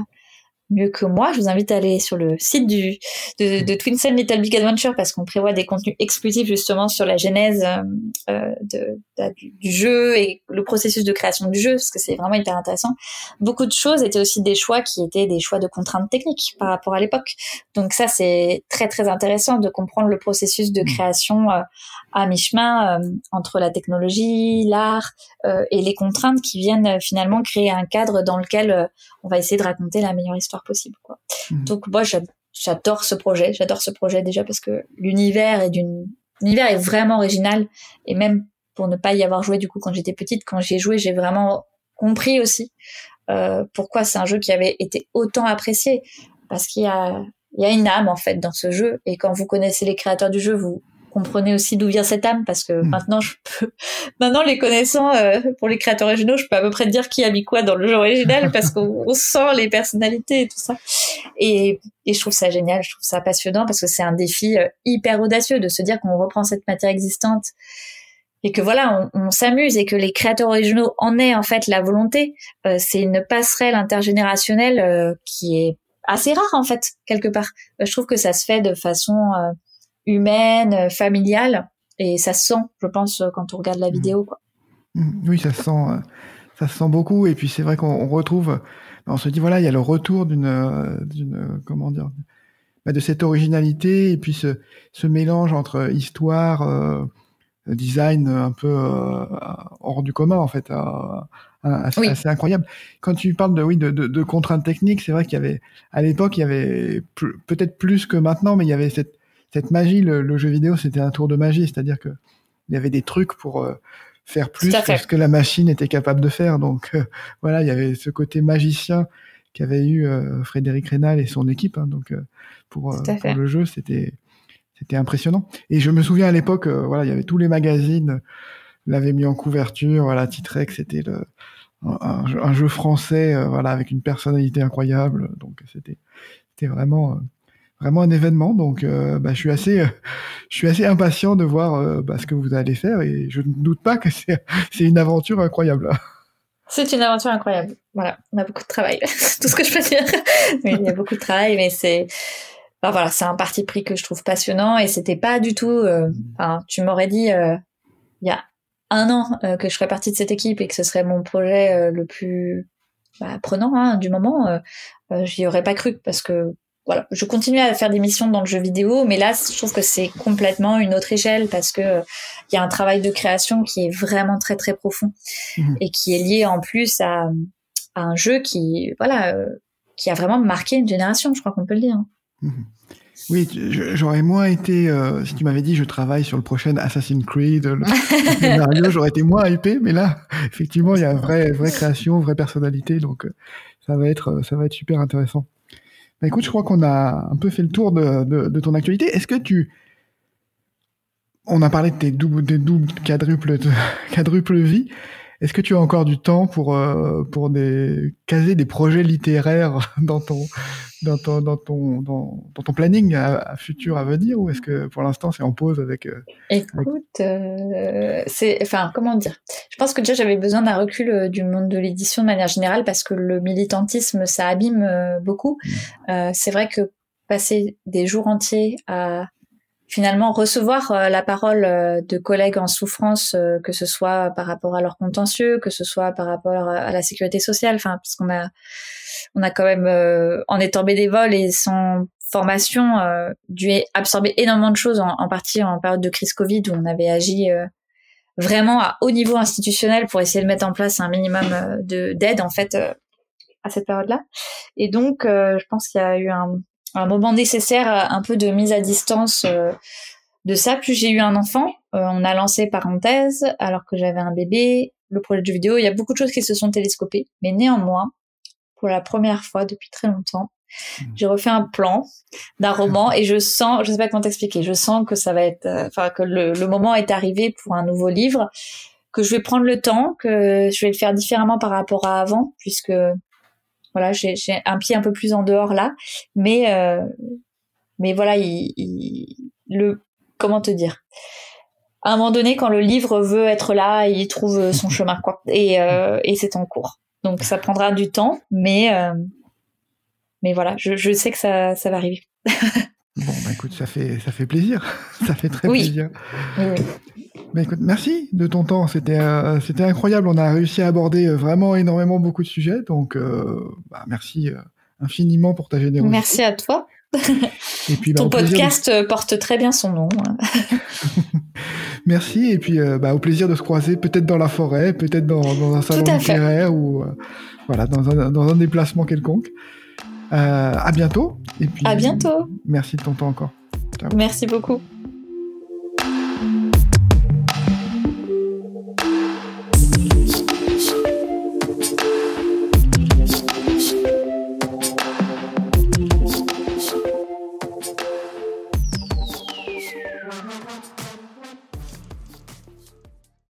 mieux que moi, je vous invite à aller sur le site du, de, de Twin Sun Little Big Adventure parce qu'on prévoit des contenus exclusifs justement sur la genèse euh, euh de, du, jeu et le processus de création du jeu parce que c'est vraiment hyper intéressant. Beaucoup de choses étaient aussi des choix qui étaient des choix de contraintes techniques par rapport à l'époque. Donc ça, c'est très très intéressant de comprendre le processus de création euh, à mi-chemin euh, entre la technologie, l'art et les contraintes qui viennent finalement créer un cadre dans lequel on va essayer de raconter la meilleure histoire possible. Quoi. Mhm. Donc moi j'adore ce projet, j'adore ce projet déjà parce que l'univers est d'une l'univers est vraiment original et même pour ne pas y avoir joué du coup quand j'étais petite, quand j'y ai joué, j'ai vraiment compris aussi euh, pourquoi c'est un jeu qui avait été autant apprécié parce qu'il y a il y a une âme en fait dans ce jeu et quand vous connaissez les créateurs du jeu, vous comprenez aussi d'où vient cette âme parce que hmm. maintenant je peux maintenant les connaissant euh, pour les créateurs originaux je peux à peu près dire qui a mis quoi dans le jeu original parce qu'on sent les personnalités et tout ça et, et je trouve ça génial je trouve ça passionnant parce que c'est un défi euh, hyper audacieux de se dire qu'on reprend cette matière existante et que voilà, on, on s'amuse et que les créateurs originaux en aient en fait la volonté. Euh, c'est une passerelle intergénérationnelle qui est assez rare en fait quelque part. je trouve que ça se fait de façon humaine, euh, familiale, et ça se sent, je pense, euh, quand on regarde la mmh. vidéo. Quoi. Mmh. Oui, ça se sent, euh, ça se sent beaucoup, et puis c'est vrai qu'on retrouve, on se dit voilà, il y a le retour d'une, d'une, comment dire, bah, de cette originalité, et puis ce, ce mélange entre histoire, design un peu hors du commun en fait, assez, incroyable. Quand tu parles de oui de, de, de contraintes techniques, c'est vrai qu'il y avait à l'époque il y avait peut-être plus que maintenant, mais il y avait cette cette magie, le, jeu vidéo, c'était un tour de magie, c'est-à-dire que il y avait des trucs pour euh, faire plus que ce que la machine était capable de faire. Donc euh, voilà, il y avait ce côté magicien qu'avait eu euh, Frédéric Rénal et son équipe. Hein, donc pour, pour, le jeu, c'était c'était impressionnant. Et je me souviens à l'époque, voilà, il y avait tous les magazines l'avaient mis en couverture, voilà, titré que c'était le un, un, jeu français, voilà, avec une personnalité incroyable. Donc c'était c'était vraiment vraiment un événement. Donc, euh, bah, je suis assez, euh, je suis assez impatient de voir euh, bah, ce que vous allez faire et je ne doute pas que c'est, une aventure incroyable. C'est une aventure incroyable. Voilà, on a beaucoup de travail. tout ce que je peux dire. il y a beaucoup de travail, mais c'est, bah, voilà, c'est un parti pris que je trouve passionnant et c'était pas du tout. tu m'aurais dit il y a un an que je ferais partie de cette équipe et que ce serait mon projet le plus bah, prenant hein, du moment. J'y aurais pas cru parce que voilà, je continue à faire des missions dans le jeu vidéo, mais là, je trouve que c'est complètement une autre échelle parce que il y a un travail de création qui est vraiment très très profond mhm. et qui est lié en plus à, un jeu qui, voilà, euh, qui a vraiment marqué une génération. Je crois qu'on peut le dire. Mhm. Oui, j'aurais moins été. Euh, si tu m'avais dit je travaille sur le prochain Assassin's Creed, le, j'aurais été moins hypé. Mais là, effectivement, il y a une vraie, vraie création, vraie personnalité, donc euh, ça va être, ça va être super intéressant. Bah, écoute, je crois qu'on a un peu fait le tour de, de, de ton actualité. Est-ce que tu on a parlé de tes doubles, des doubles, quadruples, quadruples vies. Est-ce que tu as encore du temps pour euh, caser des projets littéraires dans ton dans ton dans ton dans, ton planning à, futur à venir ou est-ce que pour l'instant c'est en pause avec euh, Écoute, euh, c'est enfin comment dire? Je pense que déjà j'avais besoin d'un recul du monde de l'édition de manière générale parce que le militantisme ça abîme beaucoup. Mmh. c'est vrai que passer des jours entiers à finalement recevoir euh, la parole euh, de collègues en souffrance, euh, que ce soit par rapport à leur contentieux, que ce soit par rapport à la sécurité sociale, enfin parce qu'on a on a quand même en étant bénévole et sans formation dû absorber énormément de choses en, partie en période de crise Covid où on avait agi vraiment à haut niveau institutionnel pour essayer de mettre en place un minimum de d'aide en fait à cette période-là. Et donc je pense qu'il y a eu un un moment nécessaire, un peu de mise à distance euh, de ça. Plus j'ai eu un enfant, euh, on a lancé parenthèse alors que j'avais un bébé, le projet de vidéo. Il y a beaucoup de choses qui se sont télescopées, mais néanmoins, pour la première fois depuis très longtemps, mmh. j'ai refait un plan d'un roman et je sens, je sais pas comment t'expliquer, je sens que ça va être, euh, enfin que le, le, moment est arrivé pour un nouveau livre, que je vais prendre le temps, que je vais le faire différemment par rapport à avant, puisque voilà, j'ai un pied un peu plus en dehors là, mais euh, mais voilà, il, le comment te dire? À un moment donné, quand le livre veut être là, il trouve son chemin, quoi. Et, euh, et c'est en cours. Donc ça prendra du temps, mais euh, mais voilà, je, je sais que ça, ça va arriver. bon, bah écoute, ça fait ça fait plaisir, ça fait très plaisir. Oui. Bah, écoute, merci de ton temps. C'était euh, c'était incroyable. On a réussi à aborder euh, vraiment énormément beaucoup de sujets. Donc, euh, bah, merci infiniment pour ta générosité. Merci à toi. Et puis, bah, ton podcast porte très bien son nom. merci. Et puis, bah, au plaisir de se croiser, peut-être dans la forêt, peut-être dans, dans, un salon littéraire ou voilà, dans un, dans un déplacement quelconque. À bientôt. Et puis, à bientôt. Merci de ton temps encore. Merci beaucoup.